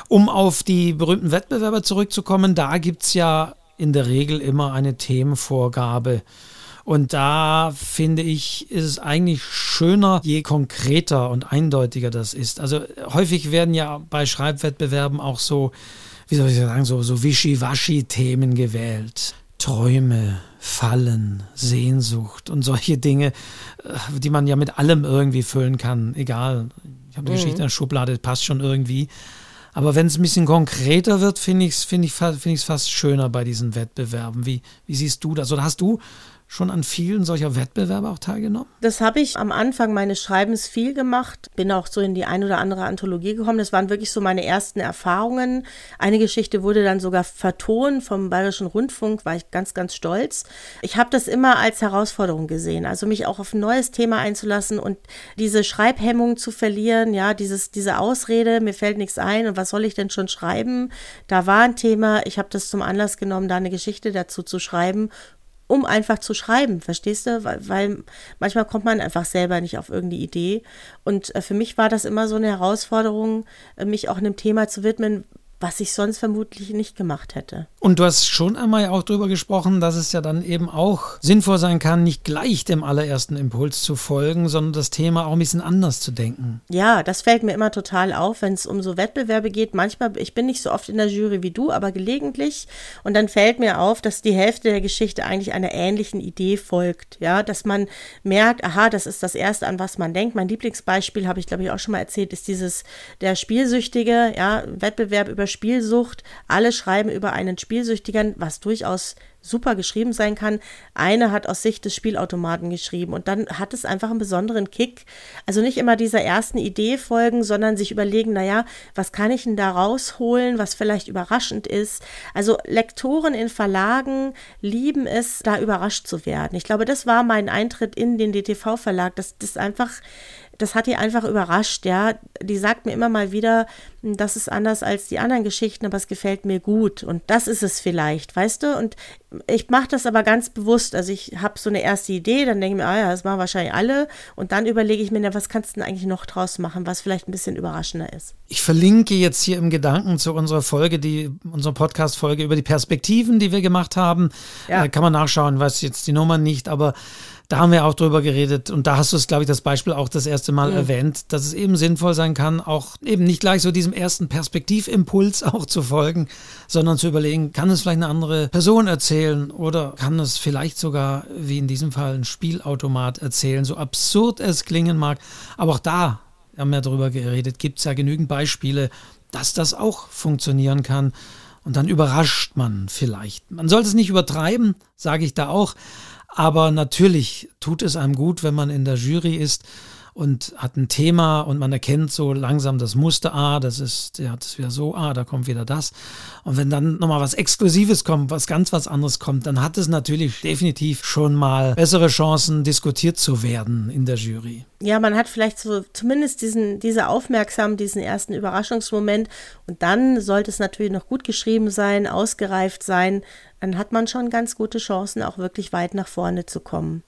Um auf die berühmten Wettbewerber zurückzukommen, da gibt es ja in der Regel immer eine Themenvorgabe. Und da finde ich, ist es eigentlich schöner, je konkreter und eindeutiger das ist. Also häufig werden ja bei Schreibwettbewerben auch so, wie soll ich sagen, so, so Wischiwaschi-Themen gewählt. Träume, Fallen, Sehnsucht und solche Dinge, äh, die man ja mit allem irgendwie füllen kann. Egal, ich habe die Geschichte in der Schublade, passt schon irgendwie. Aber wenn es ein bisschen konkreter wird, finde ich es find ich, find ich's fast schöner bei diesen Wettbewerben. Wie, wie siehst du das? Oder hast du schon an vielen solcher Wettbewerbe auch teilgenommen? Das habe ich am Anfang meines Schreibens viel gemacht. Bin auch so in die ein oder andere Anthologie gekommen. Das waren wirklich so meine ersten Erfahrungen. Eine Geschichte wurde dann sogar vertont vom Bayerischen Rundfunk, war ich ganz, ganz stolz. Ich habe das immer als Herausforderung gesehen. Also mich auch auf ein neues Thema einzulassen und diese Schreibhemmung zu verlieren. Ja, dieses, diese Ausrede, mir fällt nichts ein und was soll ich denn schon schreiben? Da war ein Thema. Ich habe das zum Anlass genommen, da eine Geschichte dazu zu schreiben um einfach zu schreiben, verstehst du? Weil, weil manchmal kommt man einfach selber nicht auf irgendeine Idee. Und äh, für mich war das immer so eine Herausforderung, äh, mich auch einem Thema zu widmen, was ich sonst vermutlich nicht gemacht hätte. Und du hast schon einmal auch darüber gesprochen, dass es ja dann eben auch sinnvoll sein kann, nicht gleich dem allerersten Impuls zu folgen, sondern das Thema auch ein bisschen anders zu denken. Ja, das fällt mir immer total auf, wenn es um so Wettbewerbe geht. Manchmal, ich bin nicht so oft in der Jury wie du, aber gelegentlich. Und dann fällt mir auf, dass die Hälfte der Geschichte eigentlich einer ähnlichen Idee folgt. Ja, dass man merkt, aha, das ist das Erste, an was man denkt. Mein Lieblingsbeispiel, habe ich glaube ich auch schon mal erzählt, ist dieses der Spielsüchtige, ja, Wettbewerb über Spielsucht. Alle schreiben über einen Spielsüchtigen, was durchaus super geschrieben sein kann. Eine hat aus Sicht des Spielautomaten geschrieben und dann hat es einfach einen besonderen Kick. Also nicht immer dieser ersten Idee folgen, sondern sich überlegen, naja, was kann ich denn da rausholen, was vielleicht überraschend ist. Also Lektoren in Verlagen lieben es, da überrascht zu werden. Ich glaube, das war mein Eintritt in den DTV-Verlag. Das, das einfach das hat die einfach überrascht, ja. Die sagt mir immer mal wieder, das ist anders als die anderen Geschichten, aber es gefällt mir gut. Und das ist es vielleicht, weißt du? Und ich mache das aber ganz bewusst. Also ich habe so eine erste Idee, dann denke ich mir, ah ja, das machen wahrscheinlich alle. Und dann überlege ich mir, na, was kannst du denn eigentlich noch draus machen, was vielleicht ein bisschen überraschender ist. Ich verlinke jetzt hier im Gedanken zu unserer Folge, die unserer Podcast-Folge über die Perspektiven, die wir gemacht haben. Ja. Äh, kann man nachschauen, weiß jetzt die Nummer nicht, aber da haben wir auch drüber geredet und da hast du es, glaube ich, das Beispiel auch das erste Mal mhm. erwähnt, dass es eben sinnvoll sein kann, auch eben nicht gleich so diesem ersten Perspektivimpuls <laughs> auch zu folgen, sondern zu überlegen, kann es vielleicht eine andere Person erzählen oder kann es vielleicht sogar, wie in diesem Fall, ein Spielautomat erzählen, so absurd es klingen mag. Aber auch da haben wir darüber geredet, gibt es ja genügend Beispiele, dass das auch funktionieren kann. Und dann überrascht man vielleicht. Man sollte es nicht übertreiben, sage ich da auch. Aber natürlich tut es einem gut, wenn man in der Jury ist und hat ein Thema und man erkennt so langsam das Muster, ah, das ist, ja, das ist wieder so, ah, da kommt wieder das. Und wenn dann nochmal was Exklusives kommt, was ganz was anderes kommt, dann hat es natürlich definitiv schon mal bessere Chancen, diskutiert zu werden in der Jury. Ja, man hat vielleicht so zumindest diesen, diese Aufmerksam, diesen ersten Überraschungsmoment und dann sollte es natürlich noch gut geschrieben sein, ausgereift sein, dann hat man schon ganz gute Chancen, auch wirklich weit nach vorne zu kommen.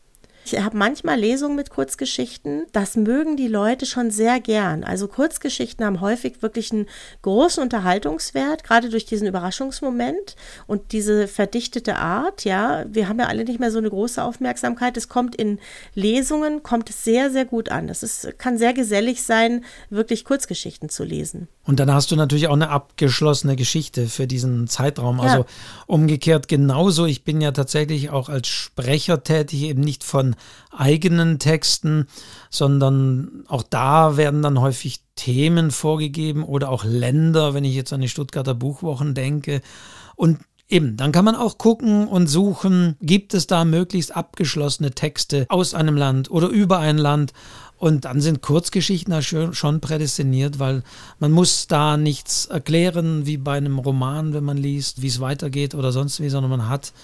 Ich habe manchmal Lesungen mit Kurzgeschichten. Das mögen die Leute schon sehr gern. Also Kurzgeschichten haben häufig wirklich einen großen Unterhaltungswert, gerade durch diesen Überraschungsmoment und diese verdichtete Art. Ja, wir haben ja alle nicht mehr so eine große Aufmerksamkeit. Es kommt in Lesungen, kommt es sehr, sehr gut an. Es kann sehr gesellig sein, wirklich Kurzgeschichten zu lesen. Und dann hast du natürlich auch eine abgeschlossene Geschichte für diesen Zeitraum. Ja. Also umgekehrt genauso. Ich bin ja tatsächlich auch als Sprecher tätig, eben nicht von eigenen Texten, sondern auch da werden dann häufig Themen vorgegeben oder auch Länder, wenn ich jetzt an die Stuttgarter Buchwochen denke. Und Eben, dann kann man auch gucken und suchen, gibt es da möglichst abgeschlossene Texte aus einem Land oder über ein Land. Und dann sind Kurzgeschichten schon prädestiniert, weil man muss da nichts erklären wie bei einem Roman, wenn man liest, wie es weitergeht oder sonst wie, sondern man hat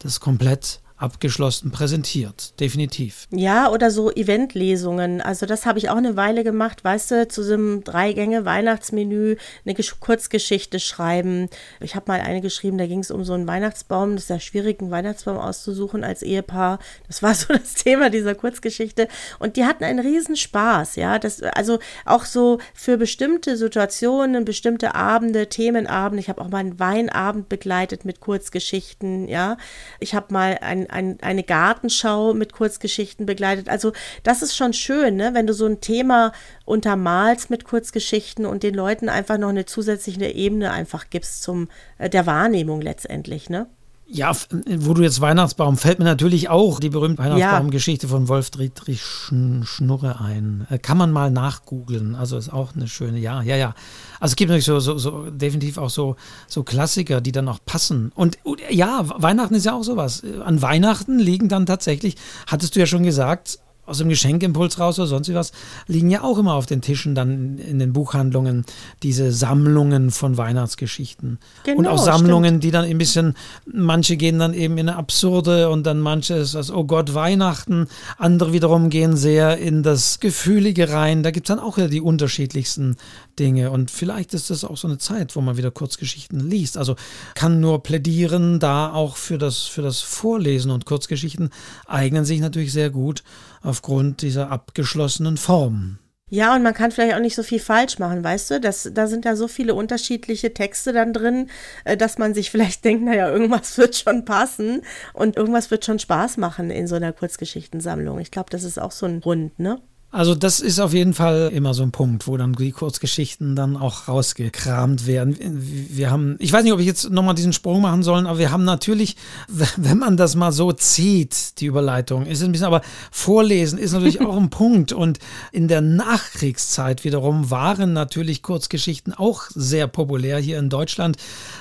das komplett abgeschlossen präsentiert, definitiv. Ja, oder so Eventlesungen. Also das habe ich auch eine Weile gemacht, weißt du, zu so einem Drei-Gänge-Weihnachtsmenü eine Kurzgeschichte schreiben. Ich habe mal eine geschrieben, da ging es um so einen Weihnachtsbaum. Das ist ja schwierig, einen Weihnachtsbaum auszusuchen als Ehepaar. Das war <laughs> so das Thema dieser Kurzgeschichte. Und die hatten einen Riesenspaß, ja. Das, also auch so für bestimmte Situationen, bestimmte Abende, Themenabende. Ich habe auch mal einen Weinabend begleitet mit Kurzgeschichten, ja. Ich habe mal ein ein, eine Gartenschau mit Kurzgeschichten begleitet. Also das ist schon schön, ne? wenn du so ein Thema untermalst mit Kurzgeschichten und den Leuten einfach noch eine zusätzliche Ebene einfach gibst zum äh, der Wahrnehmung letztendlich, ne? Ja, wo du jetzt Weihnachtsbaum, fällt mir natürlich auch die berühmte Weihnachtsbaumgeschichte ja. von Wolf Dietrich Schnurre ein. Äh, kann man mal nachgoogeln. Also ist auch eine schöne, ja, ja, ja. Also es gibt natürlich so, so, so definitiv auch so, so Klassiker, die dann auch passen. Und ja, Weihnachten ist ja auch sowas. An Weihnachten liegen dann tatsächlich, hattest du ja schon gesagt, aus dem Geschenkimpuls raus oder sonst was, liegen ja auch immer auf den Tischen dann in den Buchhandlungen diese Sammlungen von Weihnachtsgeschichten. Genau, und auch Sammlungen, stimmt. die dann ein bisschen, manche gehen dann eben in eine absurde und dann manche ist das, oh Gott, Weihnachten. Andere wiederum gehen sehr in das Gefühlige rein. Da gibt es dann auch ja die unterschiedlichsten Dinge. Und vielleicht ist das auch so eine Zeit, wo man wieder Kurzgeschichten liest. Also kann nur plädieren, da auch für das, für das Vorlesen und Kurzgeschichten eignen sich natürlich sehr gut aufgrund dieser abgeschlossenen Form. Ja, und man kann vielleicht auch nicht so viel falsch machen, weißt du? Das, da sind ja so viele unterschiedliche Texte dann drin, äh, dass man sich vielleicht <laughs> denkt, naja, irgendwas wird schon passen und irgendwas wird schon Spaß machen in so einer Kurzgeschichtensammlung. Ich glaube, das ist auch so ein Grund, ne? Also das ist auf jeden Fall immer so ein Punkt, wo dann die Kurzgeschichten dann auch rausgekramt werden. Wir haben, ich weiß nicht, ob ich jetzt nochmal diesen Sprung machen soll, aber wir haben natürlich, <laughs> wenn man das mal so zieht, die Überleitung, ist ein bisschen, aber Vorlesen ist natürlich <laughs> auch ein Punkt. Und in der Nachkriegszeit wiederum waren natürlich Kurzgeschichten auch sehr populär hier in Deutschland.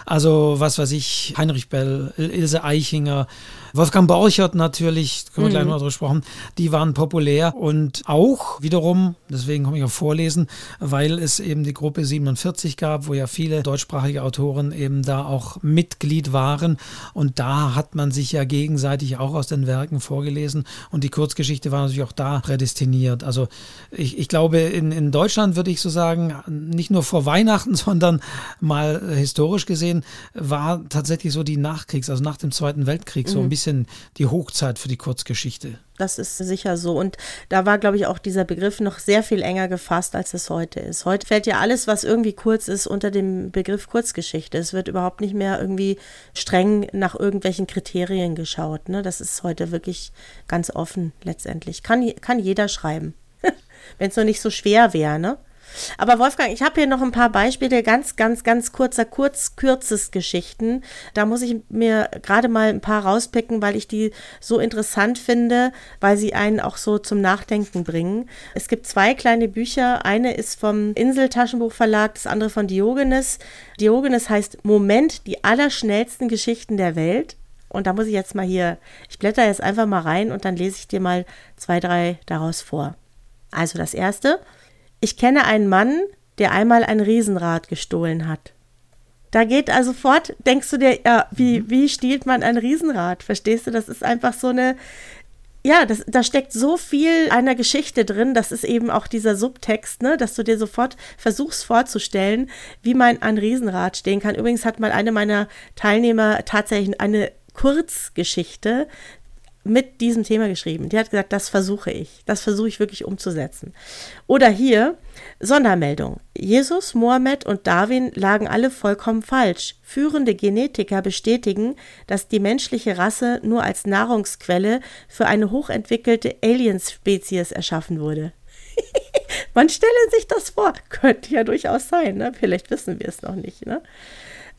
Also was weiß ich, Heinrich Bell, Ilse Eichinger, Wolfgang Borchert natürlich, können wir mhm. gleich mal drüber gesprochen, die waren populär und auch wiederum, deswegen komme ich auf Vorlesen, weil es eben die Gruppe 47 gab, wo ja viele deutschsprachige Autoren eben da auch Mitglied waren und da hat man sich ja gegenseitig auch aus den Werken vorgelesen und die Kurzgeschichte war natürlich auch da prädestiniert. Also ich, ich glaube, in, in Deutschland würde ich so sagen, nicht nur vor Weihnachten, <laughs> sondern mal historisch gesehen, war tatsächlich so die Nachkriegs-, also nach dem Zweiten Weltkrieg so ein bisschen bisschen die Hochzeit für die Kurzgeschichte. Das ist sicher so. Und da war, glaube ich, auch dieser Begriff noch sehr viel enger gefasst, als es heute ist. Heute fällt ja alles, was irgendwie kurz ist, unter dem Begriff Kurzgeschichte. Es wird überhaupt nicht mehr irgendwie streng nach irgendwelchen Kriterien geschaut. Ne? Das ist heute wirklich ganz offen letztendlich. Kann, kann jeder schreiben. <laughs> Wenn es nur nicht so schwer wäre, ne? Aber Wolfgang, ich habe hier noch ein paar Beispiele, ganz, ganz, ganz kurzer, kurz, kürzes Geschichten. Da muss ich mir gerade mal ein paar rauspicken, weil ich die so interessant finde, weil sie einen auch so zum Nachdenken bringen. Es gibt zwei kleine Bücher. Eine ist vom Insel-Taschenbuchverlag, das andere von Diogenes. Diogenes heißt Moment, die allerschnellsten Geschichten der Welt. Und da muss ich jetzt mal hier, ich blätter jetzt einfach mal rein und dann lese ich dir mal zwei, drei daraus vor. Also das erste. Ich kenne einen Mann, der einmal ein Riesenrad gestohlen hat. Da geht also fort, denkst du dir, ja, wie, mhm. wie stiehlt man ein Riesenrad? Verstehst du? Das ist einfach so eine, ja, das, da steckt so viel einer Geschichte drin, das ist eben auch dieser Subtext, ne, dass du dir sofort versuchst vorzustellen, wie man ein Riesenrad stehen kann. Übrigens hat mal eine meiner Teilnehmer tatsächlich eine Kurzgeschichte mit diesem Thema geschrieben. Die hat gesagt, das versuche ich. Das versuche ich wirklich umzusetzen. Oder hier, Sondermeldung. Jesus, Mohammed und Darwin lagen alle vollkommen falsch. Führende Genetiker bestätigen, dass die menschliche Rasse nur als Nahrungsquelle für eine hochentwickelte Alienspezies erschaffen wurde. <laughs> Man stelle sich das vor. Könnte ja durchaus sein, ne? Vielleicht wissen wir es noch nicht, ne?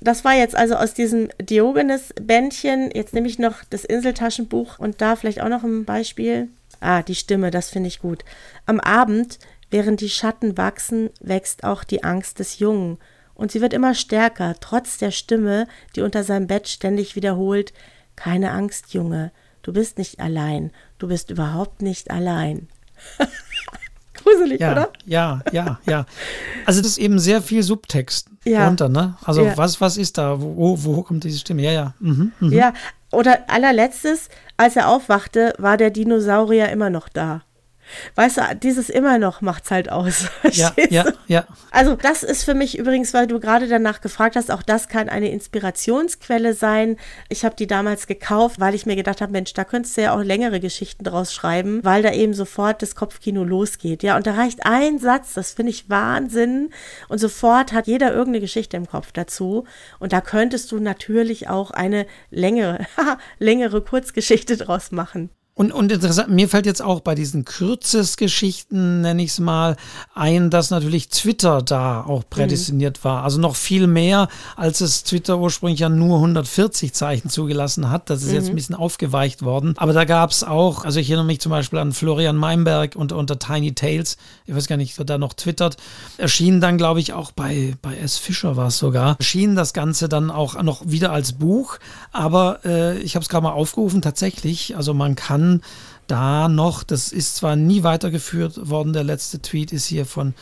Das war jetzt also aus diesem Diogenes-Bändchen. Jetzt nehme ich noch das Inseltaschenbuch und da vielleicht auch noch ein Beispiel. Ah, die Stimme, das finde ich gut. Am Abend, während die Schatten wachsen, wächst auch die Angst des Jungen. Und sie wird immer stärker, trotz der Stimme, die unter seinem Bett ständig wiederholt: Keine Angst, Junge, du bist nicht allein, du bist überhaupt nicht allein. <laughs> Gruselig, ja, oder? Ja, ja, ja. Also das ist eben sehr viel Subtext ja. runter, ne? Also ja. was, was ist da? Wo, wo kommt diese Stimme? Ja, ja. Mhm, mhm. Ja, oder allerletztes, als er aufwachte, war der Dinosaurier immer noch da. Weißt du, dieses immer noch macht es halt aus. <laughs> Ja, ja, ja. Also das ist für mich übrigens, weil du gerade danach gefragt hast, auch das kann eine Inspirationsquelle sein. Ich habe die damals gekauft, weil ich mir gedacht habe, Mensch, da könntest du ja auch längere Geschichten draus schreiben, weil da eben sofort das Kopfkino losgeht. Ja, und da reicht ein Satz, das finde ich Wahnsinn. Und sofort hat jeder irgendeine Geschichte im Kopf dazu. Und da könntest du natürlich auch eine längere, <laughs> längere Kurzgeschichte draus machen. Und, und interessant, mir fällt jetzt auch bei diesen Kürzesgeschichten, nenne ich es mal, ein, dass natürlich Twitter da auch prädestiniert mhm. war. Also noch viel mehr, als es Twitter ursprünglich ja nur 140 Zeichen zugelassen hat. Das ist mhm. jetzt ein bisschen aufgeweicht worden. Aber da gab es auch, also ich erinnere mich zum Beispiel an Florian Meinberg und unter Tiny Tales, ich weiß gar nicht, wer da noch twittert, erschien dann, glaube ich, auch bei, bei S. Fischer war es sogar, erschien das Ganze dann auch noch wieder als Buch. Aber äh, ich habe es gerade mal aufgerufen, tatsächlich, also man kann da noch, das ist zwar nie weitergeführt worden, der letzte Tweet ist hier von,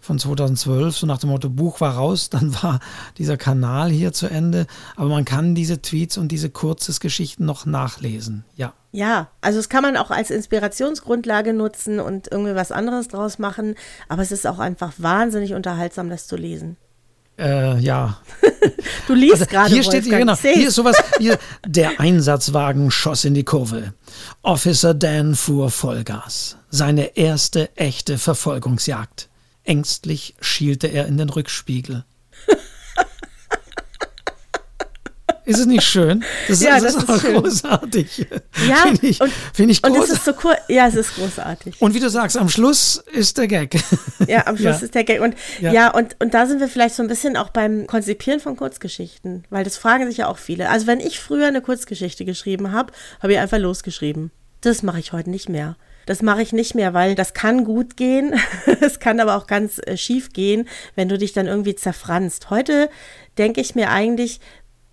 von 2012, so nach dem Motto, Buch war raus, <laughs> dann war dieser Kanal hier zu Ende, aber man kann diese Tweets und diese kurzes Geschichten noch nachlesen, ja. Ja, also es kann man auch als Inspirationsgrundlage nutzen und irgendwie was anderes draus machen, aber es ist auch einfach wahnsinnig unterhaltsam, das zu lesen. Äh, ja. <laughs> du liest also, gerade. Hier steht, genau, hier ist sowas, hier, der Einsatzwagen schoss in die Kurve. Officer Dan fuhr Vollgas. Seine erste echte Verfolgungsjagd. Ängstlich schielte er in den Rückspiegel. Ist es nicht schön? Das, ja, das, das ist, ist großartig. Ja, finde ich, find ich großartig. Und es ist so cool. Ja, es ist großartig. Und wie du sagst, am Schluss ist der Gag. <laughs> Ja, am Schluss ja. ist der Gag. Und ja. ja, und, und da sind wir vielleicht so ein bisschen auch beim Konzipieren von Kurzgeschichten, weil das fragen sich ja auch viele. Also wenn ich früher eine Kurzgeschichte geschrieben habe, habe ich einfach losgeschrieben. Das mache ich heute nicht mehr. Das mache ich nicht mehr, weil das kann gut gehen. <laughs> Es kann aber auch ganz äh, schief gehen, wenn du dich dann irgendwie zerfranst. Heute denke ich mir eigentlich,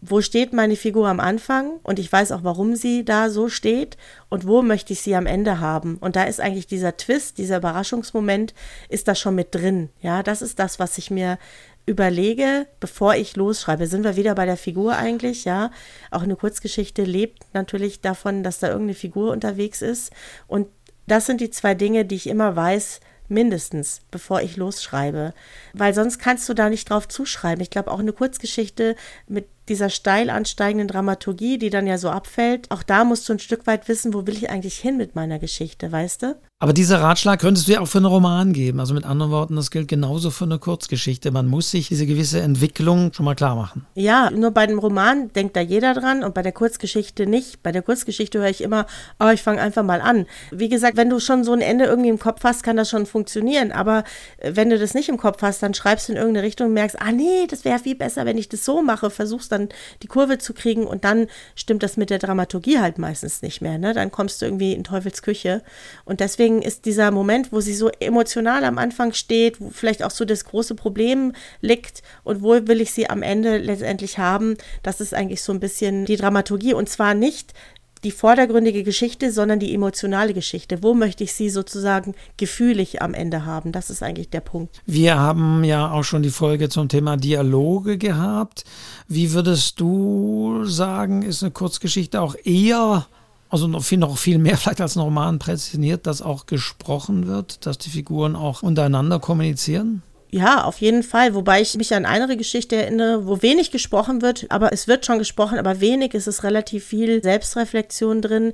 wo steht meine Figur am Anfang und ich weiß auch, warum sie da so steht und wo möchte ich sie am Ende haben. Und da ist eigentlich dieser Twist, dieser Überraschungsmoment, ist da schon mit drin. Ja, das ist das, was ich mir überlege, bevor ich losschreibe. Sind wir wieder bei der Figur eigentlich, ja? Auch eine Kurzgeschichte lebt natürlich davon, dass da irgendeine Figur unterwegs ist. Und das sind die zwei Dinge, die ich immer weiß, mindestens, bevor ich losschreibe. Weil sonst kannst du da nicht drauf zuschreiben. Ich glaube, auch eine Kurzgeschichte mit dieser steil ansteigenden Dramaturgie, die dann ja so abfällt, auch da musst du ein Stück weit wissen, wo will ich eigentlich hin mit meiner Geschichte, weißt du? Aber dieser Ratschlag könntest du ja auch für einen Roman geben. Also mit anderen Worten, das gilt genauso für eine Kurzgeschichte. Man muss sich diese gewisse Entwicklung schon mal klar machen. Ja, nur bei dem Roman denkt da jeder dran und bei der Kurzgeschichte nicht. Bei der Kurzgeschichte höre ich immer, oh, ich fange einfach mal an. Wie gesagt, wenn du schon so ein Ende irgendwie im Kopf hast, kann das schon funktionieren. Aber äh, wenn du das nicht im Kopf hast, dann schreibst du in irgendeine Richtung und merkst, ah nee, das wäre viel besser, wenn ich das so mache. Versuchst dann die Kurve zu kriegen und dann stimmt das mit der Dramaturgie halt meistens nicht mehr. Ne? Dann kommst du irgendwie in Teufels Küche. Und deswegen deswegen ist dieser Moment, wo sie so emotional am Anfang steht, wo vielleicht auch so das große Problem liegt und wo will ich sie am Ende letztendlich haben, das ist eigentlich so ein bisschen die Dramaturgie und zwar nicht die vordergründige Geschichte, sondern die emotionale Geschichte. Wo möchte ich sie sozusagen gefühlig am Ende haben? Das ist eigentlich der Punkt. Wir haben ja auch schon die Folge zum Thema Dialoge gehabt. Wie würdest du sagen, ist eine Kurzgeschichte auch eher also noch viel, noch viel mehr <laughs> vielleicht als Roman präzisioniert, dass auch gesprochen wird, dass die Figuren auch untereinander kommunizieren? Ja, auf jeden Fall. Wobei ich mich an eine Geschichte erinnere, wo wenig gesprochen wird, aber es wird schon gesprochen, aber wenig, es ist relativ viel Selbstreflexion drin.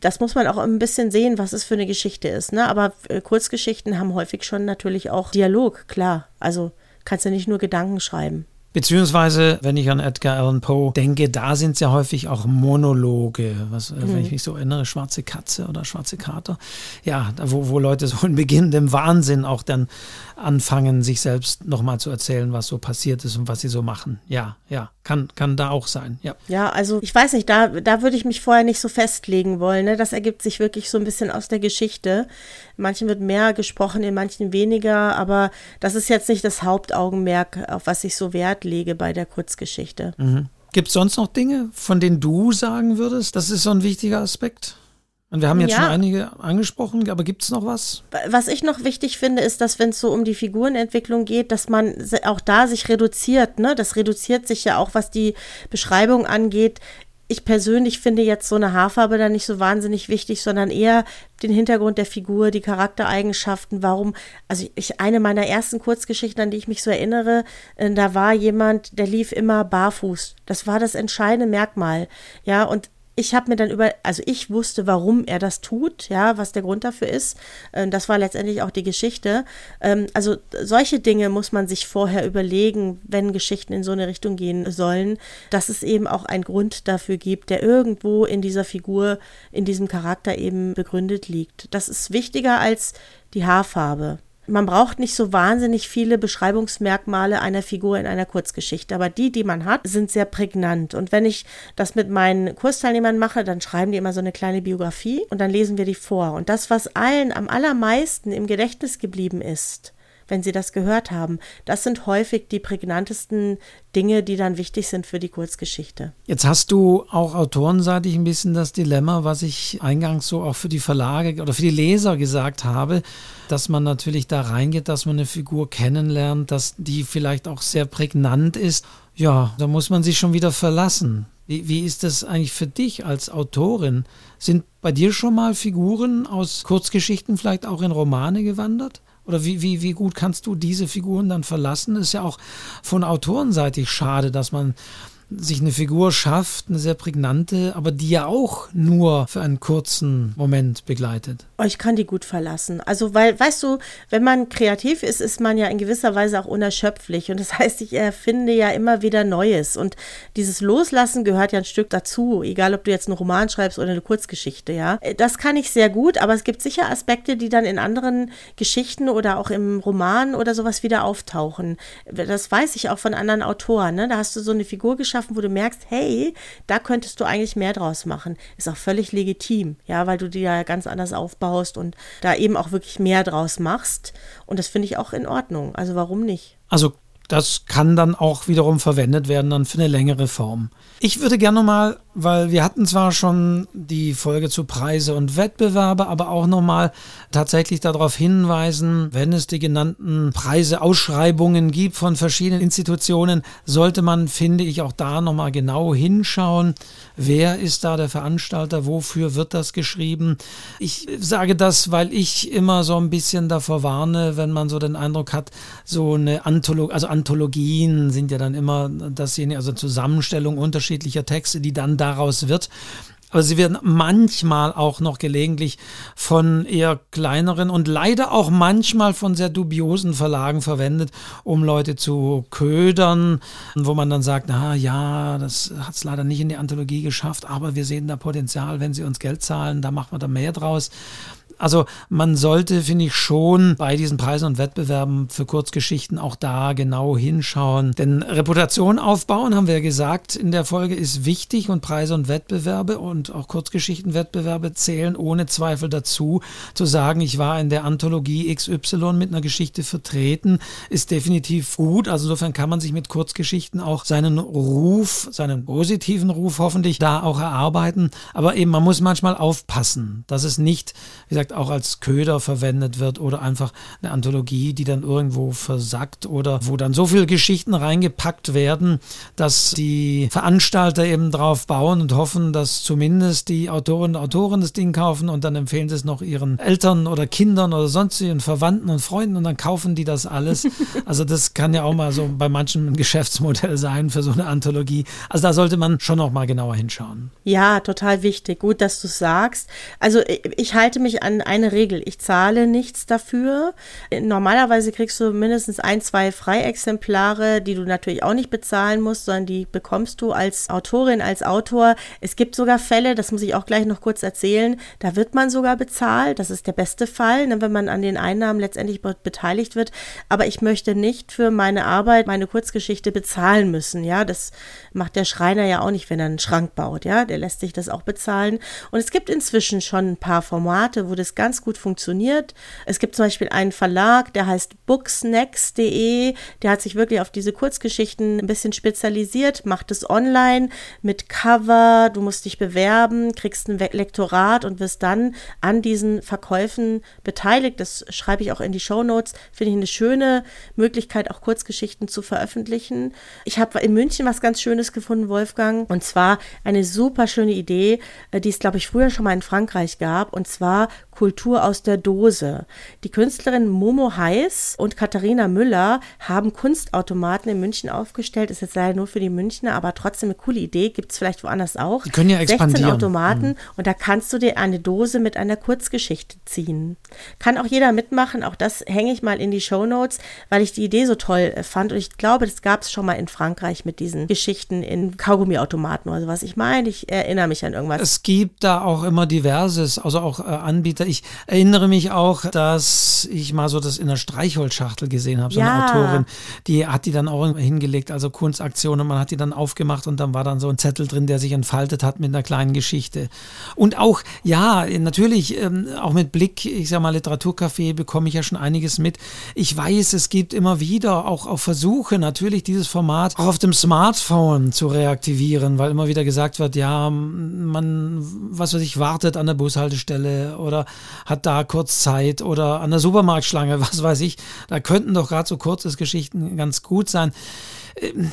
Das muss man auch ein bisschen sehen, was es für eine Geschichte ist. Ne? Aber äh, Kurzgeschichten haben häufig schon natürlich auch Dialog, klar. Also kannst du nicht nur Gedanken schreiben. Beziehungsweise, wenn ich an Edgar Allan Poe denke, da sind es ja häufig auch Monologe. Was, mhm. Wenn ich mich so erinnere, Schwarze Katze oder Schwarze Kater. Ja, wo, wo Leute so in beginnendem Wahnsinn auch dann anfangen, sich selbst nochmal zu erzählen, was so passiert ist und was sie so machen. Ja, ja, kann, kann da auch sein. Ja, ja also ich weiß nicht, da, da würde ich mich vorher nicht so festlegen wollen. Ne? Das ergibt sich wirklich so ein bisschen aus der Geschichte. manchen wird mehr gesprochen, in manchen weniger, aber das ist jetzt nicht das Hauptaugenmerk, auf was ich so wert lege bei der Kurzgeschichte. Mhm. Gibt es sonst noch Dinge, von denen du sagen würdest, das ist so ein wichtiger Aspekt? Und wir haben jetzt ja. schon einige angesprochen, aber gibt es noch was? Was ich noch wichtig finde, ist, dass wenn es so um die Figurenentwicklung geht, dass man auch da sich reduziert. Ne? Das reduziert sich ja auch, was die Beschreibung angeht ich persönlich finde jetzt so eine Haarfarbe da nicht so wahnsinnig wichtig, sondern eher den Hintergrund der Figur, die Charaktereigenschaften, warum, also ich, eine meiner ersten Kurzgeschichten, an die ich mich so erinnere, äh, da war jemand, der lief immer barfuß. Das war das entscheidende Merkmal. Ja, und ich habe mir dann über, also ich wusste, warum er das tut, ja, was der Grund dafür ist. Ähm, das war letztendlich auch die Geschichte. Ähm, also solche Dinge muss man sich vorher überlegen, wenn Geschichten in so eine Richtung gehen sollen, dass es eben auch einen Grund dafür gibt, der irgendwo in dieser Figur, in diesem Charakter eben begründet liegt. Das ist wichtiger als die Haarfarbe. Man braucht nicht so wahnsinnig viele Beschreibungsmerkmale einer Figur in einer Kurzgeschichte, aber die, die man hat, sind sehr prägnant. Und wenn ich das mit meinen Kursteilnehmern mache, dann schreiben die immer so eine kleine Biografie und dann lesen wir die vor. Und das, was allen am allermeisten im Gedächtnis geblieben ist, wenn sie das gehört haben. Das sind häufig die prägnantesten Dinge, die dann wichtig sind für die Kurzgeschichte. Jetzt hast du auch autorenseitig ein bisschen das Dilemma, was ich eingangs so auch für die Verlage oder für die Leser gesagt habe, dass man natürlich da reingeht, dass man eine Figur kennenlernt, dass die vielleicht auch sehr prägnant ist. Ja, da muss man sich schon wieder verlassen. Wie, wie ist das eigentlich für dich als Autorin? Sind bei dir schon mal Figuren aus Kurzgeschichten vielleicht auch in Romane gewandert? Oder wie, wie, wie gut kannst du diese Figuren dann verlassen? Ist ja auch von Autorenseitig schade, dass man sich eine Figur schafft, eine sehr prägnante, aber die ja auch nur für einen kurzen Moment begleitet. Oh, ich kann die gut verlassen. Also, weil, weißt du, wenn man kreativ ist, ist man ja in gewisser Weise auch unerschöpflich. Und das <laughs> heißt, ich erfinde ja immer wieder Neues. Und dieses Loslassen gehört ja ein Stück dazu, egal ob du jetzt einen Roman schreibst oder eine Kurzgeschichte, ja. Das kann ich sehr gut, aber es gibt sicher Aspekte, die dann in anderen Geschichten oder auch im Roman oder sowas wieder auftauchen. Das weiß ich auch von anderen Autoren. Ne? Da hast du so eine Figur geschaffen schaffen, wo du merkst, hey, da könntest du eigentlich mehr draus machen. Ist auch völlig legitim, ja, weil du die ja ganz anders aufbaust und da eben auch wirklich mehr draus machst. Und das finde ich auch in Ordnung. Also warum nicht? Also das kann dann auch wiederum verwendet werden dann für eine längere Form. Ich würde gerne mal weil wir hatten zwar schon die Folge zu Preise und Wettbewerbe, aber auch nochmal tatsächlich darauf hinweisen, wenn es die genannten Preise, Ausschreibungen gibt von verschiedenen Institutionen, sollte man, finde ich, auch da nochmal genau hinschauen, wer ist da der Veranstalter, wofür wird das geschrieben. Ich sage das, weil ich immer so ein bisschen davor warne, wenn man so den Eindruck hat, so eine Anthologie, also Anthologien sind ja dann immer dasjenige, also Zusammenstellung unterschiedlicher Texte, die dann daraus wird. Aber sie werden manchmal auch noch gelegentlich von eher kleineren und leider auch manchmal von sehr dubiosen Verlagen verwendet, um Leute zu ködern, wo man dann sagt, na ja, das hat es leider nicht in die Anthologie geschafft, aber wir sehen da Potenzial, wenn sie uns Geld zahlen, da machen wir da mehr draus. Also man sollte, finde ich, schon bei diesen Preisen und Wettbewerben für Kurzgeschichten auch da genau hinschauen. Denn Reputation aufbauen, haben wir ja gesagt, in der Folge ist wichtig und Preise und Wettbewerbe und auch Kurzgeschichtenwettbewerbe zählen ohne Zweifel dazu. Zu sagen, ich war in der Anthologie XY mit einer Geschichte vertreten, ist definitiv gut. Also insofern kann man sich mit Kurzgeschichten auch seinen Ruf, seinen positiven Ruf hoffentlich da auch erarbeiten. Aber eben, man muss manchmal aufpassen, dass es nicht, wie gesagt, gesagt, auch als Köder verwendet wird oder einfach eine Anthologie, die dann irgendwo versackt oder wo dann so viele Geschichten reingepackt werden, dass die Veranstalter eben drauf bauen und hoffen, dass zumindest die Autorinnen und Autoren das Ding kaufen und dann empfehlen sie es noch ihren Eltern oder Kindern oder sonstigen Verwandten und Freunden und dann kaufen die das alles. <laughs> Also das kann ja auch mal so bei manchen ein Geschäftsmodell sein für so eine Anthologie. Also da sollte man schon noch mal genauer hinschauen. Ja, total wichtig. Gut, dass du sagst. Also ich halte mich an eine Regel. Ich zahle nichts dafür. Normalerweise kriegst du mindestens ein, zwei Freiexemplare, die du natürlich auch nicht bezahlen musst, sondern die bekommst du als Autorin, als Autor. Es gibt sogar Fälle, das muss ich auch gleich noch kurz erzählen, da wird man sogar bezahlt. Das ist der beste Fall, ne, wenn man an den Einnahmen letztendlich beteiligt wird. Aber ich möchte nicht für meine Arbeit, meine Kurzgeschichte bezahlen müssen. Ja, das macht der Schreiner ja auch nicht, wenn er einen Schrank baut. Ja, der lässt sich das auch bezahlen. Und es gibt inzwischen schon ein paar Formate, wo das ganz gut funktioniert. Es gibt zum Beispiel einen Verlag, der heißt booksnext.de, der hat sich wirklich auf diese Kurzgeschichten ein bisschen spezialisiert, macht es online mit Cover, du musst dich bewerben, kriegst ein Lektorat und wirst dann an diesen Verkäufen beteiligt. Das schreibe ich auch in die Show Notes. Finde ich eine schöne Möglichkeit, auch Kurzgeschichten zu veröffentlichen. Ich habe in München was ganz Schönes gefunden, Wolfgang, und zwar eine super schöne Idee, äh, die es, glaube ich, früher schon mal in Frankreich gab, und zwar Kultur aus der Dose. Die Künstlerinnen Momo Heiß und Katharina Müller haben Kunstautomaten in München aufgestellt. Ist jetzt leider nur für die Münchner, aber trotzdem eine coole Idee. Gibt es vielleicht woanders auch. Die können ja expandieren. 16 Automaten mhm. und da kannst du dir eine Dose mit einer Kurzgeschichte ziehen. Kann auch jeder mitmachen. Auch das hänge ich mal in die Show Notes, weil ich die Idee so toll äh, fand. Und ich glaube, das gab es schon mal in Frankreich mit diesen Geschichten in Kaugummiautomaten oder was Ich meine, ich erinnere mich an irgendwas. Es gibt da auch immer diverses, also auch äh, Anbieter. Ich erinnere mich auch, dass ich mal so das in der Streichholzschachtel gesehen habe, so ja. eine Autorin, die hat die dann auch hingelegt, also Kunstaktion und man hat die dann aufgemacht und dann war dann so ein Zettel drin, der sich entfaltet hat mit einer kleinen Geschichte. Und auch, ja, natürlich, ähm, auch mit Blick, ich sag mal, Literaturcafé bekomme ich ja schon einiges mit. Ich weiß, es gibt immer wieder auch, auch Versuche, natürlich dieses Format auch auf dem Smartphone zu reaktivieren, weil immer wieder gesagt wird, ja, man, was weiß ich, wartet an der Bushaltestelle oder hat da kurz Zeit oder an der Supermarktschlange, <laughs> was weiß ich. Da könnten doch gerade so kurze Geschichten ganz gut sein. Ähm,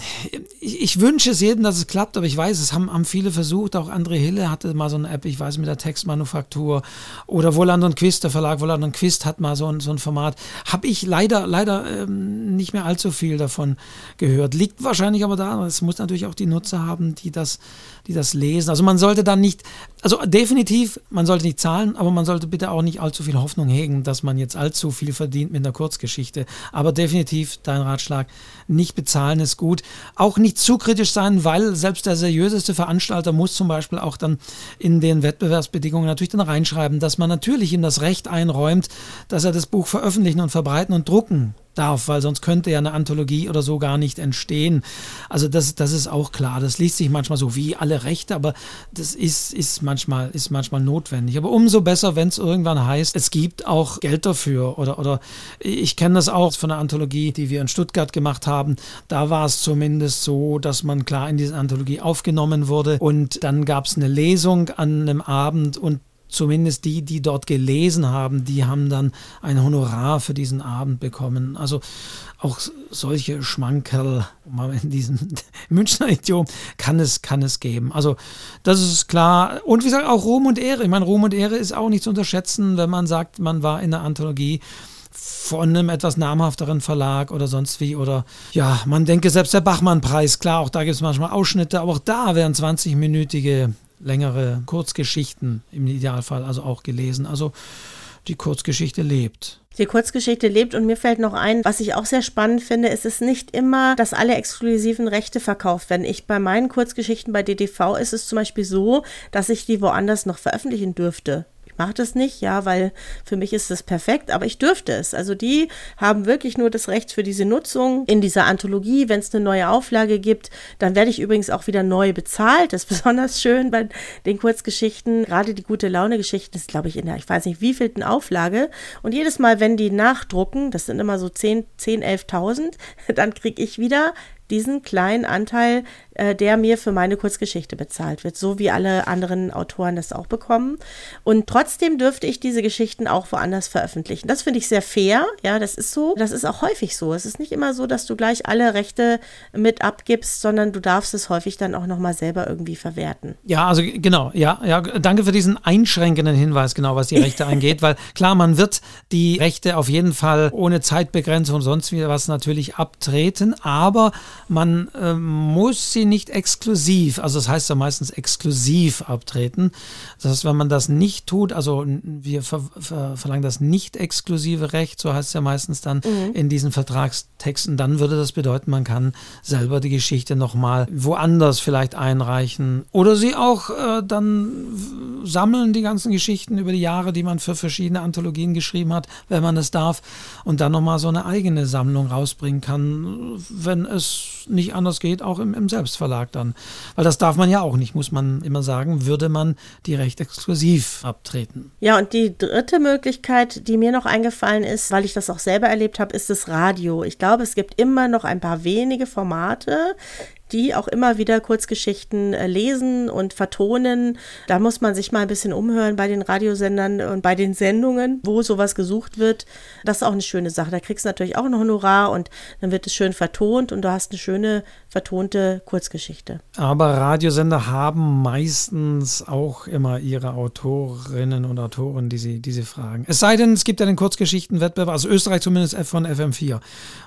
ich wünsche es jedem, dass es klappt, aber ich weiß, es haben, haben viele versucht. Auch André Hille hatte mal so eine App, ich weiß, mit der Textmanufaktur. Oder Woland und Quist, der Verlag Woland und Quist hat mal so ein, so ein Format. Habe ich leider, leider ähm, nicht mehr allzu viel davon gehört. Liegt wahrscheinlich aber daran, es muss natürlich auch die Nutzer haben, die das, die das lesen. Also man sollte dann nicht, also definitiv, man sollte nicht zahlen, aber man sollte bitte auch nicht allzu viel Hoffnung hegen, dass man jetzt allzu viel verdient mit einer Kurzgeschichte. Aber definitiv dein Ratschlag, nicht bezahlen ist gut. Auch nicht zu kritisch sein, weil selbst der seriöseste Veranstalter muss zum Beispiel auch dann in den Wettbewerbsbedingungen natürlich dann reinschreiben, dass man natürlich ihm das Recht einräumt, dass er das Buch veröffentlichen und verbreiten und drucken darf, weil sonst könnte ja eine Anthologie oder so gar nicht entstehen. Also das, das ist auch klar. Das liest sich manchmal so wie alle Rechte, aber das ist, ist, manchmal, ist manchmal notwendig. Aber umso besser, wenn es irgendwann heißt, es gibt auch Geld dafür. Oder, oder ich kenne das auch von einer Anthologie, die wir in Stuttgart gemacht haben. Da war es zumindest so, dass man klar in diese Anthologie aufgenommen wurde und dann gab es eine Lesung an einem Abend und zumindest die, die dort gelesen haben, die haben dann ein Honorar für diesen Abend bekommen. Also auch solche Schmankerl, mal in diesem <laughs> Münchner Idiom, kann es, kann es geben. Also das ist klar. Und wie gesagt, auch Ruhm und Ehre. Ich meine, Ruhm und Ehre ist auch nicht zu unterschätzen, wenn man sagt, man war in der Anthologie von einem etwas namhafteren Verlag oder sonst wie. Oder ja, man denke selbst der Bachmann-Preis, klar, auch da gibt es manchmal Ausschnitte, aber auch da wären 20-minütige längere Kurzgeschichten im Idealfall also auch gelesen. Also die Kurzgeschichte lebt. Die Kurzgeschichte lebt und mir fällt noch ein, was ich auch sehr spannend finde, ist es nicht immer, dass alle exklusiven Rechte verkauft werden. Ich bei meinen Kurzgeschichten bei DDV ist es zum Beispiel so, dass ich die woanders noch veröffentlichen dürfte mache das nicht, ja, weil für mich ist das perfekt, aber ich dürfte es. Also die haben wirklich nur das Recht für diese Nutzung in dieser Anthologie. Wenn es eine neue Auflage gibt, dann werde ich übrigens auch wieder neu bezahlt. Das ist <laughs> besonders schön bei den Kurzgeschichten. Gerade die gute Laune-Geschichten ist, glaube ich, in der, ich weiß nicht, wievielten Auflage. Und jedes Mal, wenn die nachdrucken, das sind immer so 10, 10 11.000, dann kriege ich wieder diesen kleinen Anteil, äh, der mir für meine Kurzgeschichte bezahlt wird, so wie alle anderen Autoren das auch bekommen. Und trotzdem dürfte ich diese Geschichten auch woanders veröffentlichen. Das finde ich sehr fair. Ja, das ist so. Das ist auch häufig so. Es ist nicht immer so, dass du gleich alle Rechte mit abgibst, sondern du darfst es häufig dann auch nochmal selber irgendwie verwerten. Ja, also genau. Ja, ja, danke für diesen einschränkenden Hinweis, genau, was die Rechte <laughs> angeht, weil klar, man wird die Rechte auf jeden Fall ohne Zeitbegrenzung und sonst wieder was natürlich abtreten, aber man äh, muss sie nicht exklusiv, also das heißt ja meistens exklusiv abtreten. Das heißt, wenn man das nicht tut, also wir ver ver verlangen das nicht exklusive Recht, so heißt es ja meistens dann mhm. in diesen Vertragstexten, dann würde das bedeuten, man kann selber die Geschichte nochmal woanders vielleicht einreichen oder sie auch äh, dann sammeln, die ganzen Geschichten über die Jahre, die man für verschiedene Anthologien geschrieben hat, wenn man es darf, und dann nochmal so eine eigene Sammlung rausbringen kann, wenn es nicht anders geht, auch im, im Selbstverlag dann. Weil das darf man ja auch nicht, muss man immer sagen, würde man die Recht exklusiv abtreten. Ja, und die dritte Möglichkeit, die mir noch eingefallen ist, weil ich das auch selber erlebt habe, ist das Radio. Ich glaube, es gibt immer noch ein paar wenige Formate, die auch immer wieder Kurzgeschichten äh, lesen und vertonen. Da muss man sich mal ein bisschen umhören bei den Radiosendern und bei den Sendungen, wo sowas gesucht wird. Das ist auch eine schöne Sache. Da kriegst du natürlich auch ein Honorar und dann wird es schön vertont und du hast eine schöne vertonte Kurzgeschichte. Aber Radiosender haben meistens auch immer ihre Autorinnen und Autoren, die sie, die sie fragen. Es sei denn, es gibt ja den Kurzgeschichtenwettbewerb, also Österreich zumindest von FM4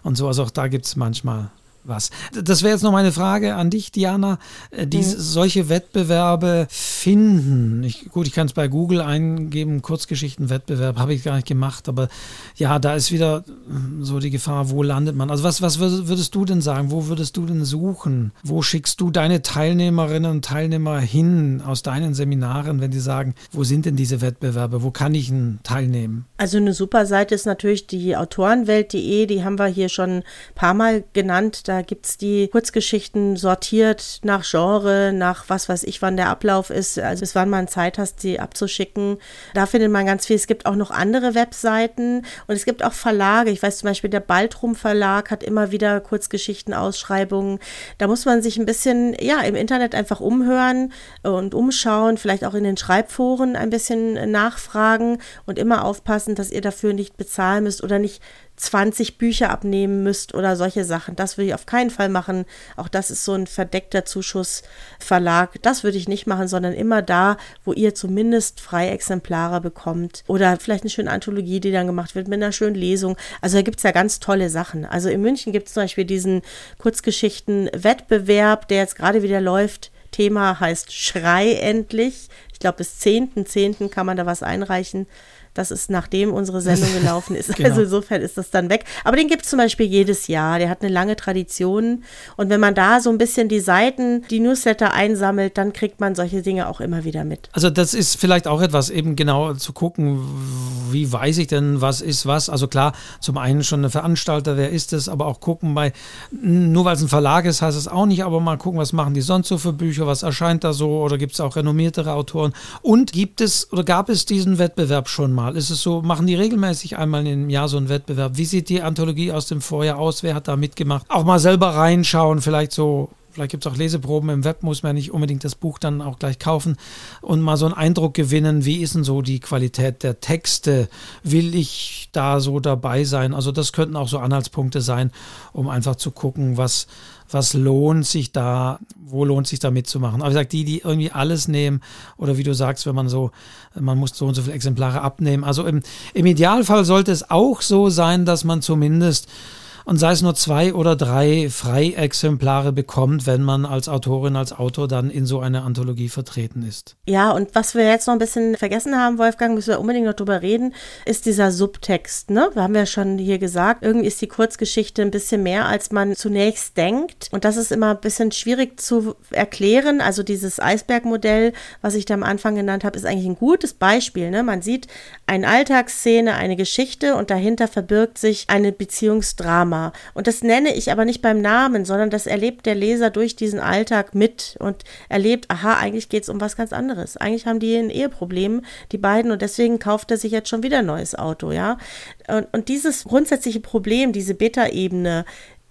und so. Also auch da gibt es manchmal was. Das wäre jetzt noch meine Frage an dich, Diana. Äh, die mhm. solche Wettbewerbe finden. Ich, gut, ich kann es bei Google eingeben, Kurzgeschichtenwettbewerb, habe ich gar nicht gemacht, aber ja, da ist wieder hm, so die Gefahr, wo landet man? Also was, was würdest du denn sagen? Wo würdest du denn suchen? Wo schickst du deine Teilnehmerinnen und Teilnehmer hin aus deinen Seminaren, wenn die sagen, wo sind denn diese Wettbewerbe? Wo kann ich denn teilnehmen? Also eine super Seite ist natürlich die Autorenwelt.de, die haben wir hier schon ein paar Mal genannt. Da da gibt es die Kurzgeschichten sortiert nach Genre, nach was weiß ich, wann der Ablauf ist, also bis wann man Zeit hast, die abzuschicken. Da findet man ganz viel. Es gibt auch noch andere Webseiten und es gibt auch Verlage. Ich weiß zum Beispiel, der Baltrum Verlag hat immer wieder Kurzgeschichten-Ausschreibungen. Da muss man sich ein bisschen, ja, im Internet einfach umhören und umschauen, vielleicht auch in den Schreibforen ein bisschen nachfragen und immer aufpassen, dass ihr dafür nicht bezahlen müsst oder nicht 20 Bücher abnehmen müsst oder solche Sachen. Das würde ich auf keinen Fall machen. Auch das ist so ein verdeckter Zuschussverlag. Das würde ich nicht machen, sondern immer da, wo ihr zumindest freie Exemplare bekommt. Oder vielleicht eine schöne Anthologie, die dann gemacht wird mit einer schönen Lesung. Also da gibt es ja ganz tolle Sachen. Also in München gibt es zum Beispiel diesen Kurzgeschichten-Wettbewerb, der jetzt gerade wieder läuft. Thema heißt Schrei endlich. Ich glaube, bis 10.10. .10. kann man da was einreichen Das ist nachdem unsere Sendung <laughs> gelaufen ist. genau. Also insofern ist das dann weg. Aber den gibt es zum Beispiel jedes Jahr. Der hat eine lange Tradition. Und wenn man da so ein bisschen die Seiten, die Newsletter einsammelt, dann kriegt man solche Dinge auch immer wieder mit. Also das ist vielleicht auch etwas, eben genau zu gucken, wie weiß ich denn, was ist was. Also klar, zum einen schon eine Veranstalter, wer ist es, aber auch gucken bei, nur weil es ein Verlag ist, heißt es auch nicht, aber mal gucken, was machen die sonst so für Bücher, was erscheint da so oder gibt es auch renommiertere Autoren. Und gibt es oder gab es diesen Wettbewerb schon mal? Ist es so, machen die regelmäßig einmal im Jahr so einen Wettbewerb? Wie sieht die Anthologie aus dem Vorjahr aus? Wer hat da mitgemacht? Auch mal selber reinschauen, vielleicht so vielleicht gibt es auch Leseproben im Web, muss man nicht unbedingt das Buch dann auch gleich kaufen und mal so einen Eindruck gewinnen, wie ist denn so die Qualität der Texte? Will ich da so dabei sein? Also das könnten auch so Anhaltspunkte sein, um einfach zu gucken, was, was lohnt sich da, wo lohnt sich da mitzumachen. Aber ich sage, die, die irgendwie alles nehmen oder wie du sagst, wenn man so, man muss so und so viele Exemplare abnehmen. Also im, im Idealfall sollte es auch so sein, dass man zumindest und sei es nur zwei oder drei Freiexemplare bekommt, wenn man als Autorin, als Autor dann in so einer Anthologie vertreten ist. Ja, und was wir jetzt noch ein bisschen vergessen haben, Wolfgang, müssen wir unbedingt noch drüber reden, ist dieser Subtext. Ne? Wir haben ja schon hier gesagt, irgendwie ist die Kurzgeschichte ein bisschen mehr, als man zunächst denkt. Und das ist immer ein bisschen schwierig zu erklären. Also dieses Eisbergmodell, was ich da am Anfang genannt habe, ist eigentlich ein gutes Beispiel. Ne? Man sieht eine Alltagsszene, eine Geschichte und dahinter verbirgt sich eine Beziehungsdrama. Drama. Und das nenne ich aber nicht beim Namen, sondern das erlebt der Leser durch diesen Alltag mit und erlebt, aha, eigentlich geht es um was ganz anderes. Eigentlich haben die ein Eheproblem, die beiden, und deswegen kauft er sich jetzt schon wieder ein neues Auto, ja. Und, und dieses grundsätzliche Problem, diese Beta-Ebene,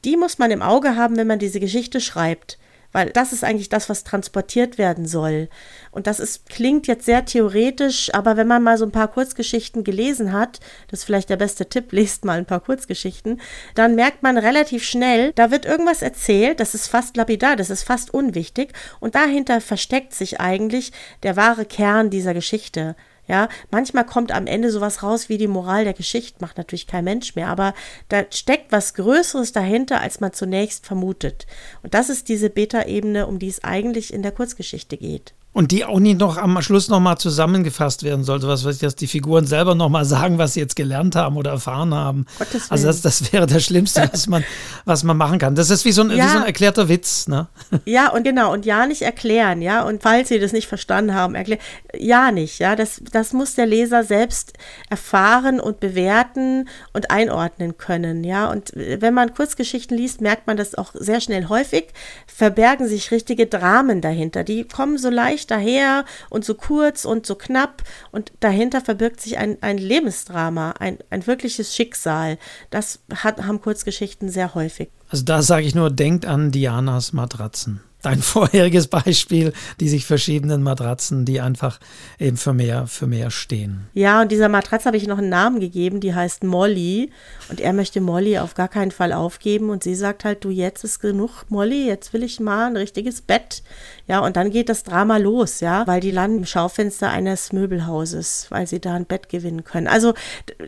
die muss man im Auge haben, wenn man diese Geschichte schreibt weil das ist eigentlich das, was transportiert werden soll. Und das ist, klingt jetzt sehr theoretisch, aber wenn man mal so ein paar Kurzgeschichten gelesen hat, das ist vielleicht der beste Tipp, <laughs> lest mal ein paar Kurzgeschichten, dann merkt man relativ schnell, da wird irgendwas erzählt, das ist fast lapidar, das ist fast unwichtig und dahinter versteckt sich eigentlich der wahre Kern dieser Geschichte. Ja, manchmal kommt am Ende sowas raus wie die Moral der Geschichte, macht natürlich kein Mensch mehr, aber da steckt was Größeres dahinter, als man zunächst vermutet. Und das ist diese Beta-Ebene, um die es eigentlich in der Kurzgeschichte geht. Und die auch nicht noch am Schluss nochmal zusammengefasst werden sollte, was weiß ich, dass die Figuren selber nochmal sagen, was sie jetzt gelernt haben oder erfahren haben. Also das, das wäre das Schlimmste, <laughs> was man, was man machen kann. Das ist wie so ein, ja. wie so ein erklärter Witz, ne? Ja, und genau, und ja nicht erklären, ja. Und falls Sie das nicht verstanden haben, erklären, ja nicht, ja. Das, das muss der Leser selbst erfahren und bewerten und einordnen können, ja. Und wenn man Kurzgeschichten liest, merkt man das auch sehr schnell häufig, verbergen sich richtige Dramen dahinter. Die kommen so leicht leicht daher und so kurz und so knapp und dahinter verbirgt sich ein, ein Lebensdrama, ein, ein wirkliches Schicksal. Das hat, haben Kurzgeschichten sehr häufig. Also da sage ich nur, denkt an Dianas Matratzen dein <laughs> vorheriges Beispiel, die sich verschiedenen Matratzen, die einfach eben für mehr, für mehr stehen. Ja, und dieser Matratze habe ich noch einen Namen gegeben, die heißt Molly. Und er möchte Molly auf gar keinen Fall aufgeben. Und sie sagt halt, du, jetzt ist genug, Molly, jetzt will ich mal ein richtiges Bett. Ja, und dann geht das Drama los, ja, weil die landen im Schaufenster eines Möbelhauses, weil sie da ein Bett gewinnen können. Also,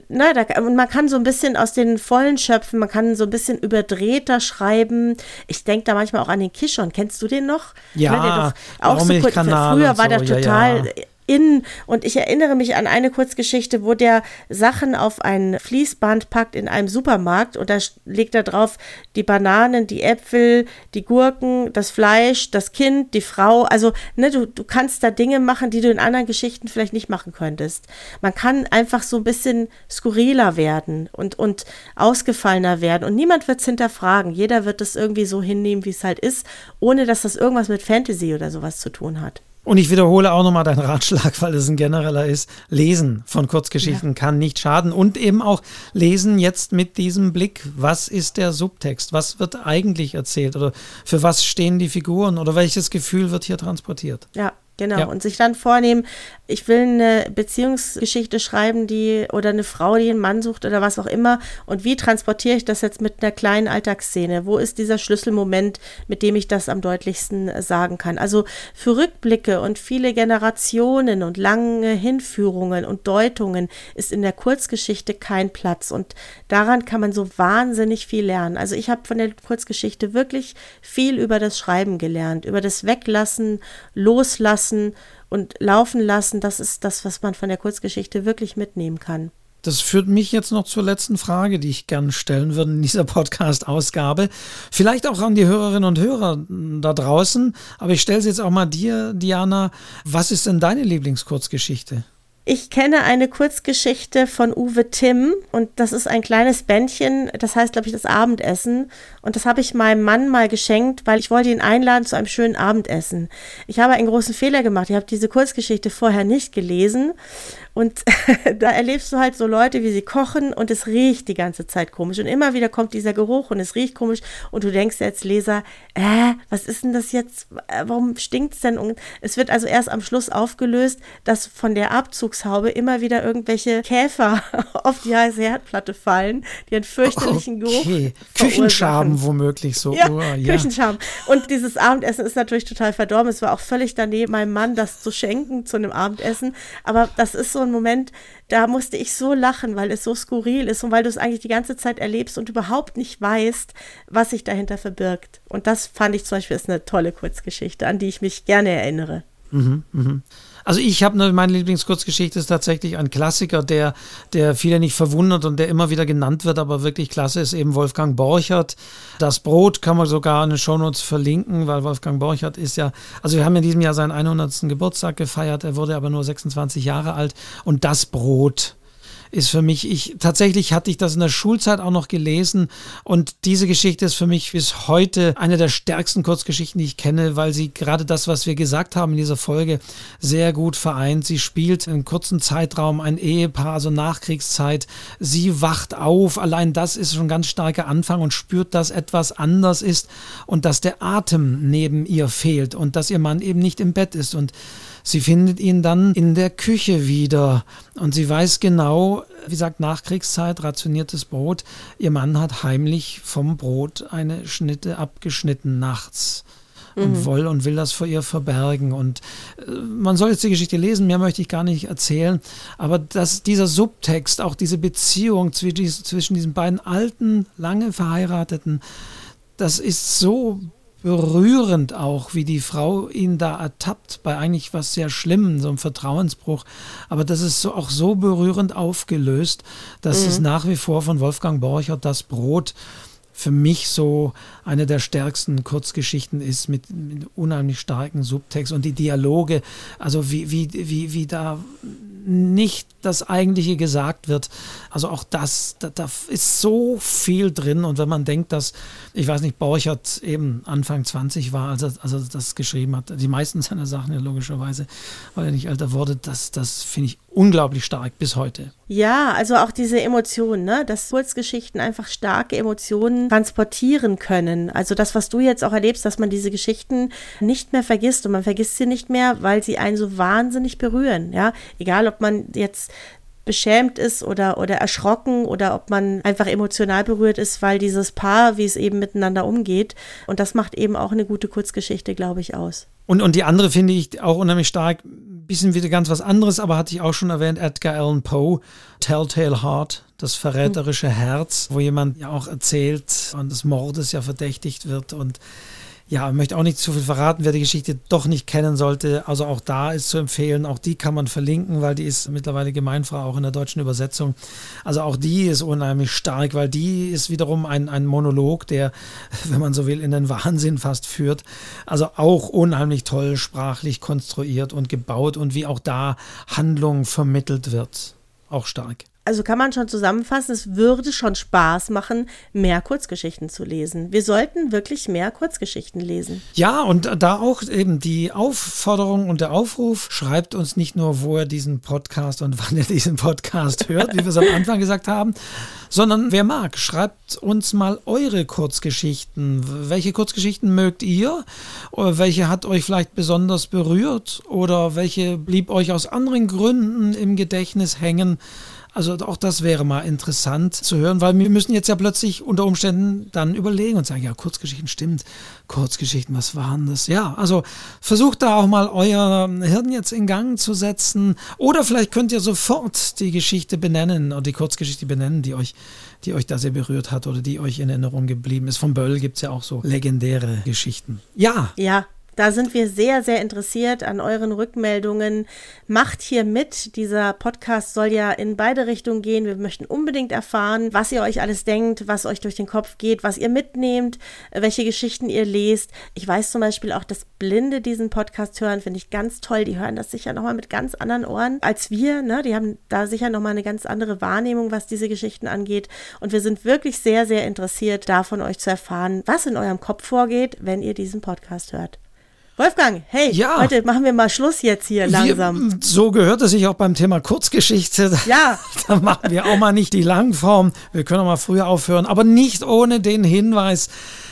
na, da, und man kann so ein bisschen aus den Vollen schöpfen, man kann so ein bisschen überdrehter schreiben. Ich denke da manchmal auch an den Kishon. Kennst du den noch? Ja, auch so kurz, früher war der total ja, ja in und ich erinnere mich an eine Kurzgeschichte, wo der Sachen auf ein Fließband packt in einem Supermarkt und da legt er drauf die Bananen, die Äpfel, die Gurken, das Fleisch, das Kind, die Frau. Also, ne, du, du kannst da Dinge machen, die du in anderen Geschichten vielleicht nicht machen könntest. Man kann einfach so ein bisschen skurriler werden und, und ausgefallener werden und niemand wird es hinterfragen. Jeder wird es irgendwie so hinnehmen, wie es halt ist, ohne dass das irgendwas mit Fantasy oder sowas zu tun hat. Und ich wiederhole auch nochmal deinen Ratschlag, weil es ein genereller ist. Lesen von Kurzgeschichten ja. kann nicht schaden. Und eben auch lesen jetzt mit diesem Blick, was ist der Subtext? Was wird eigentlich erzählt? Oder für was stehen die Figuren? Oder welches Gefühl wird hier transportiert? Ja, Genau, ja. und sich dann vornehmen, ich will eine Beziehungsgeschichte schreiben, die oder eine Frau, die einen Mann sucht oder was auch immer. Und wie transportiere ich das jetzt mit einer kleinen Alltagsszene? Wo ist dieser Schlüsselmoment, mit dem ich das am deutlichsten sagen kann? Also für Rückblicke und viele Generationen und lange Hinführungen und Deutungen ist in der Kurzgeschichte kein Platz. Und daran kann man so wahnsinnig viel lernen. Also ich habe von der Kurzgeschichte wirklich viel über das Schreiben gelernt, über das Weglassen, Loslassen lassen und laufen lassen, das ist das, was man von der Kurzgeschichte wirklich mitnehmen kann. Das führt mich jetzt noch zur letzten Frage, die ich gern stellen würde in dieser <laughs> Podcast-Ausgabe. Vielleicht auch an die Hörerinnen und Hörer da draußen, aber ich stelle es jetzt auch mal dir, Diana. Was ist denn deine Lieblingskurzgeschichte? Ich kenne eine Kurzgeschichte von Uwe Timm und das ist ein kleines Bändchen, das heißt, glaube ich, das Abendessen. Und das habe ich meinem Mann mal geschenkt, weil ich wollte ihn einladen zu einem schönen Abendessen. Ich habe einen großen Fehler gemacht. Ich habe diese Kurzgeschichte vorher nicht gelesen und <laughs> da erlebst du halt so Leute, wie sie kochen und es riecht die ganze Zeit komisch. Und immer wieder kommt dieser Geruch und es riecht komisch. Und du denkst als Leser, äh, was ist denn das jetzt? Äh, warum stinkt es denn? Und es wird also erst am Schluss aufgelöst, dass von der Abzugshaube immer wieder irgendwelche Käfer <laughs> auf die heiße Herdplatte fallen, die einen fürchterlichen okay. Geruch Küchenschaben womöglich so. Ja, oh, ja. Küchenschaben. Und dieses Abendessen ist natürlich total verdorben. Es war auch völlig daneben, meinem Mann das zu schenken zu einem Abendessen. Aber das ist so ein Moment, da musste ich so lachen, weil es so skurril ist und weil du es eigentlich die ganze Zeit erlebst und überhaupt nicht weißt, was sich dahinter verbirgt. Und das fand ich zum Beispiel ist eine tolle Kurzgeschichte, an die ich mich gerne erinnere. Mhm, mh. Also ich habe ne, meine Lieblingskurzgeschichte ist tatsächlich ein Klassiker, der, der viele nicht verwundert und der immer wieder genannt wird, aber wirklich klasse ist eben Wolfgang Borchert. Das Brot kann man sogar in den Shownotes verlinken, weil Wolfgang Borchert ist ja, also wir haben in diesem Jahr seinen 100. Geburtstag gefeiert, er wurde aber nur 26 Jahre alt und das Brot ist für mich, ich tatsächlich hatte ich das in der Schulzeit auch noch gelesen und diese Geschichte ist für mich bis heute eine der stärksten Kurzgeschichten, die ich kenne, weil sie gerade das, was wir gesagt haben in dieser Folge, sehr gut vereint. Sie spielt in kurzen Zeitraum ein Ehepaar, also Nachkriegszeit. Sie wacht auf, allein das ist schon ein ganz starker Anfang und spürt, dass etwas anders ist und dass der Atem neben ihr fehlt und dass ihr Mann eben nicht im Bett ist und Sie findet ihn dann in der Küche wieder und sie weiß genau, wie gesagt, Nachkriegszeit, rationiertes Brot. Ihr Mann hat heimlich vom Brot eine Schnitte abgeschnitten nachts und mhm. will und will das vor ihr verbergen. Und äh, man soll jetzt die Geschichte lesen, mehr möchte ich gar nicht erzählen. Aber dass dieser Subtext, auch diese Beziehung zwischen diesen beiden alten, lange verheirateten, das ist so berührend auch, wie die Frau ihn da ertappt bei eigentlich was sehr Schlimmem, so einem Vertrauensbruch. Aber das ist so, auch so berührend aufgelöst, dass mhm. es nach wie vor von Wolfgang Borchert das Brot für mich so eine der stärksten Kurzgeschichten ist mit, mit unheimlich starken Subtext und die Dialoge, also wie, wie, wie, wie da nicht das Eigentliche gesagt wird. Also auch das, da, da, ist so viel drin. Und wenn man denkt, dass, ich weiß nicht, Borchert eben Anfang 20 war, als er, als er das geschrieben hat, die meisten seiner Sachen ja logischerweise, weil er nicht älter wurde, das, das finde ich unglaublich stark bis heute. Ja, also auch diese Emotionen, ne? dass Kurzgeschichten einfach starke Emotionen transportieren können. Also das, was du jetzt auch erlebst, dass man diese Geschichten nicht mehr vergisst und man vergisst sie nicht mehr, weil sie einen so wahnsinnig berühren. Ja, egal ob man jetzt beschämt ist oder, oder erschrocken oder ob man einfach emotional berührt ist, weil dieses Paar, wie es eben miteinander umgeht. Und das macht eben auch eine gute Kurzgeschichte, glaube ich, aus. Und, und die andere finde ich auch unheimlich stark. Bisschen wieder ganz was anderes, aber hatte ich auch schon erwähnt, Edgar Allan Poe, Telltale Heart, das verräterische Herz, wo jemand ja auch erzählt und des Mordes ja verdächtigt wird und ja, möchte auch nicht zu viel verraten, wer die Geschichte doch nicht kennen sollte. Also auch da ist zu empfehlen, auch die kann man verlinken, weil die ist mittlerweile Gemeinfrau auch in der deutschen Übersetzung. Also auch die ist unheimlich stark, weil die ist wiederum ein, ein Monolog, der, <laughs> wenn man so will, in den Wahnsinn fast führt. Also auch unheimlich toll sprachlich konstruiert und gebaut und wie auch da Handlung vermittelt wird. Auch stark also kann man schon zusammenfassen, es würde schon Spaß machen, mehr Kurzgeschichten zu lesen. Wir sollten wirklich mehr Kurzgeschichten lesen. Ja, und da auch eben die Aufforderung und der Aufruf, schreibt uns nicht nur, wo ihr diesen Podcast und <laughs> wann ihr diesen Podcast hört, wie wir es am Anfang gesagt haben, sondern wer mag, schreibt uns mal eure Kurzgeschichten. Welche Kurzgeschichten mögt ihr? Oder welche hat euch vielleicht besonders berührt? Oder welche blieb euch aus anderen Gründen im Gedächtnis hängen? Also auch das wäre mal interessant zu hören, weil wir müssen jetzt ja plötzlich unter Umständen dann überlegen und sagen, ja, Kurzgeschichten stimmt. Kurzgeschichten, was waren das? Ja, also versucht da auch mal euer Hirn jetzt in Gang zu setzen. Oder vielleicht könnt ihr sofort die Geschichte benennen oder die Kurzgeschichte benennen, die euch, die euch da sehr berührt hat oder die euch in Erinnerung geblieben ist. Von Böll gibt es ja auch so legendäre Geschichten. Ja. Ja, Da sind wir sehr, sehr interessiert an euren Rückmeldungen. Macht hier mit. Dieser Podcast soll ja in beide Richtungen gehen. Wir möchten unbedingt erfahren, was ihr euch alles denkt, was euch durch den Kopf geht, was ihr mitnehmt, welche Geschichten ihr lest. Ich weiß zum Beispiel auch, dass Blinde diesen Podcast hören, finde ich ganz toll. Die hören das sicher nochmal mit ganz anderen Ohren als wir. Ne? Die haben da sicher nochmal eine ganz andere Wahrnehmung, was diese Geschichten angeht. Und wir sind wirklich sehr, sehr interessiert, da von euch zu erfahren, was in eurem Kopf vorgeht, wenn ihr diesen Podcast hört. Wolfgang, hey, ja. heute machen wir mal Schluss jetzt hier langsam. Wir, so gehört es sich auch beim Thema Kurzgeschichte. <laughs> Ja. da machen wir auch mal nicht die Langform. Wir können auch mal früher aufhören, aber nicht ohne den Hinweis,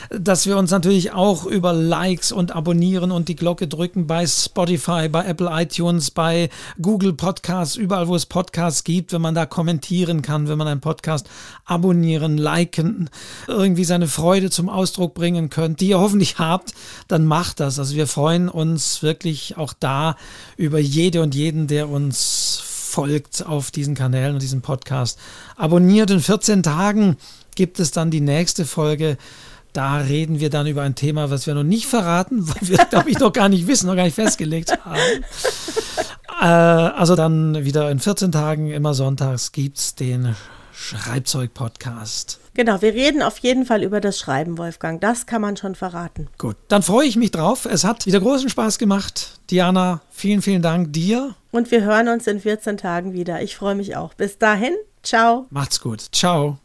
dass wir uns natürlich auch über Likes und Abonnieren und die Glocke drücken bei Spotify, bei Apple iTunes, bei Google Podcasts, überall wo es Podcasts gibt, wenn man da kommentieren kann, wenn man einen Podcast abonnieren, liken, irgendwie seine Freude zum Ausdruck bringen könnt, die ihr hoffentlich habt, dann macht das. Also wir freuen uns wirklich auch da über jede und jeden, der uns folgt auf diesen Kanälen und diesem Podcast. Abonniert in 14 Tagen gibt es dann die nächste Folge da reden wir dann über ein Thema, was wir noch nicht verraten, <laughs> weil wir, glaube ich, noch gar nicht wissen, noch gar nicht festgelegt haben. <laughs> Äh, also dann wieder in 14 Tagen, immer sonntags, gibt es den Schreibzeug-Podcast. Genau, wir reden auf jeden Fall über das Schreiben, Wolfgang. Das kann man schon verraten. Gut, dann freue ich mich drauf. Es hat wieder großen Spaß gemacht. Diana, vielen, vielen Dank dir. Und wir hören uns in 14 Tagen wieder. Ich freue mich auch. Bis dahin, ciao. Macht's gut. Ciao.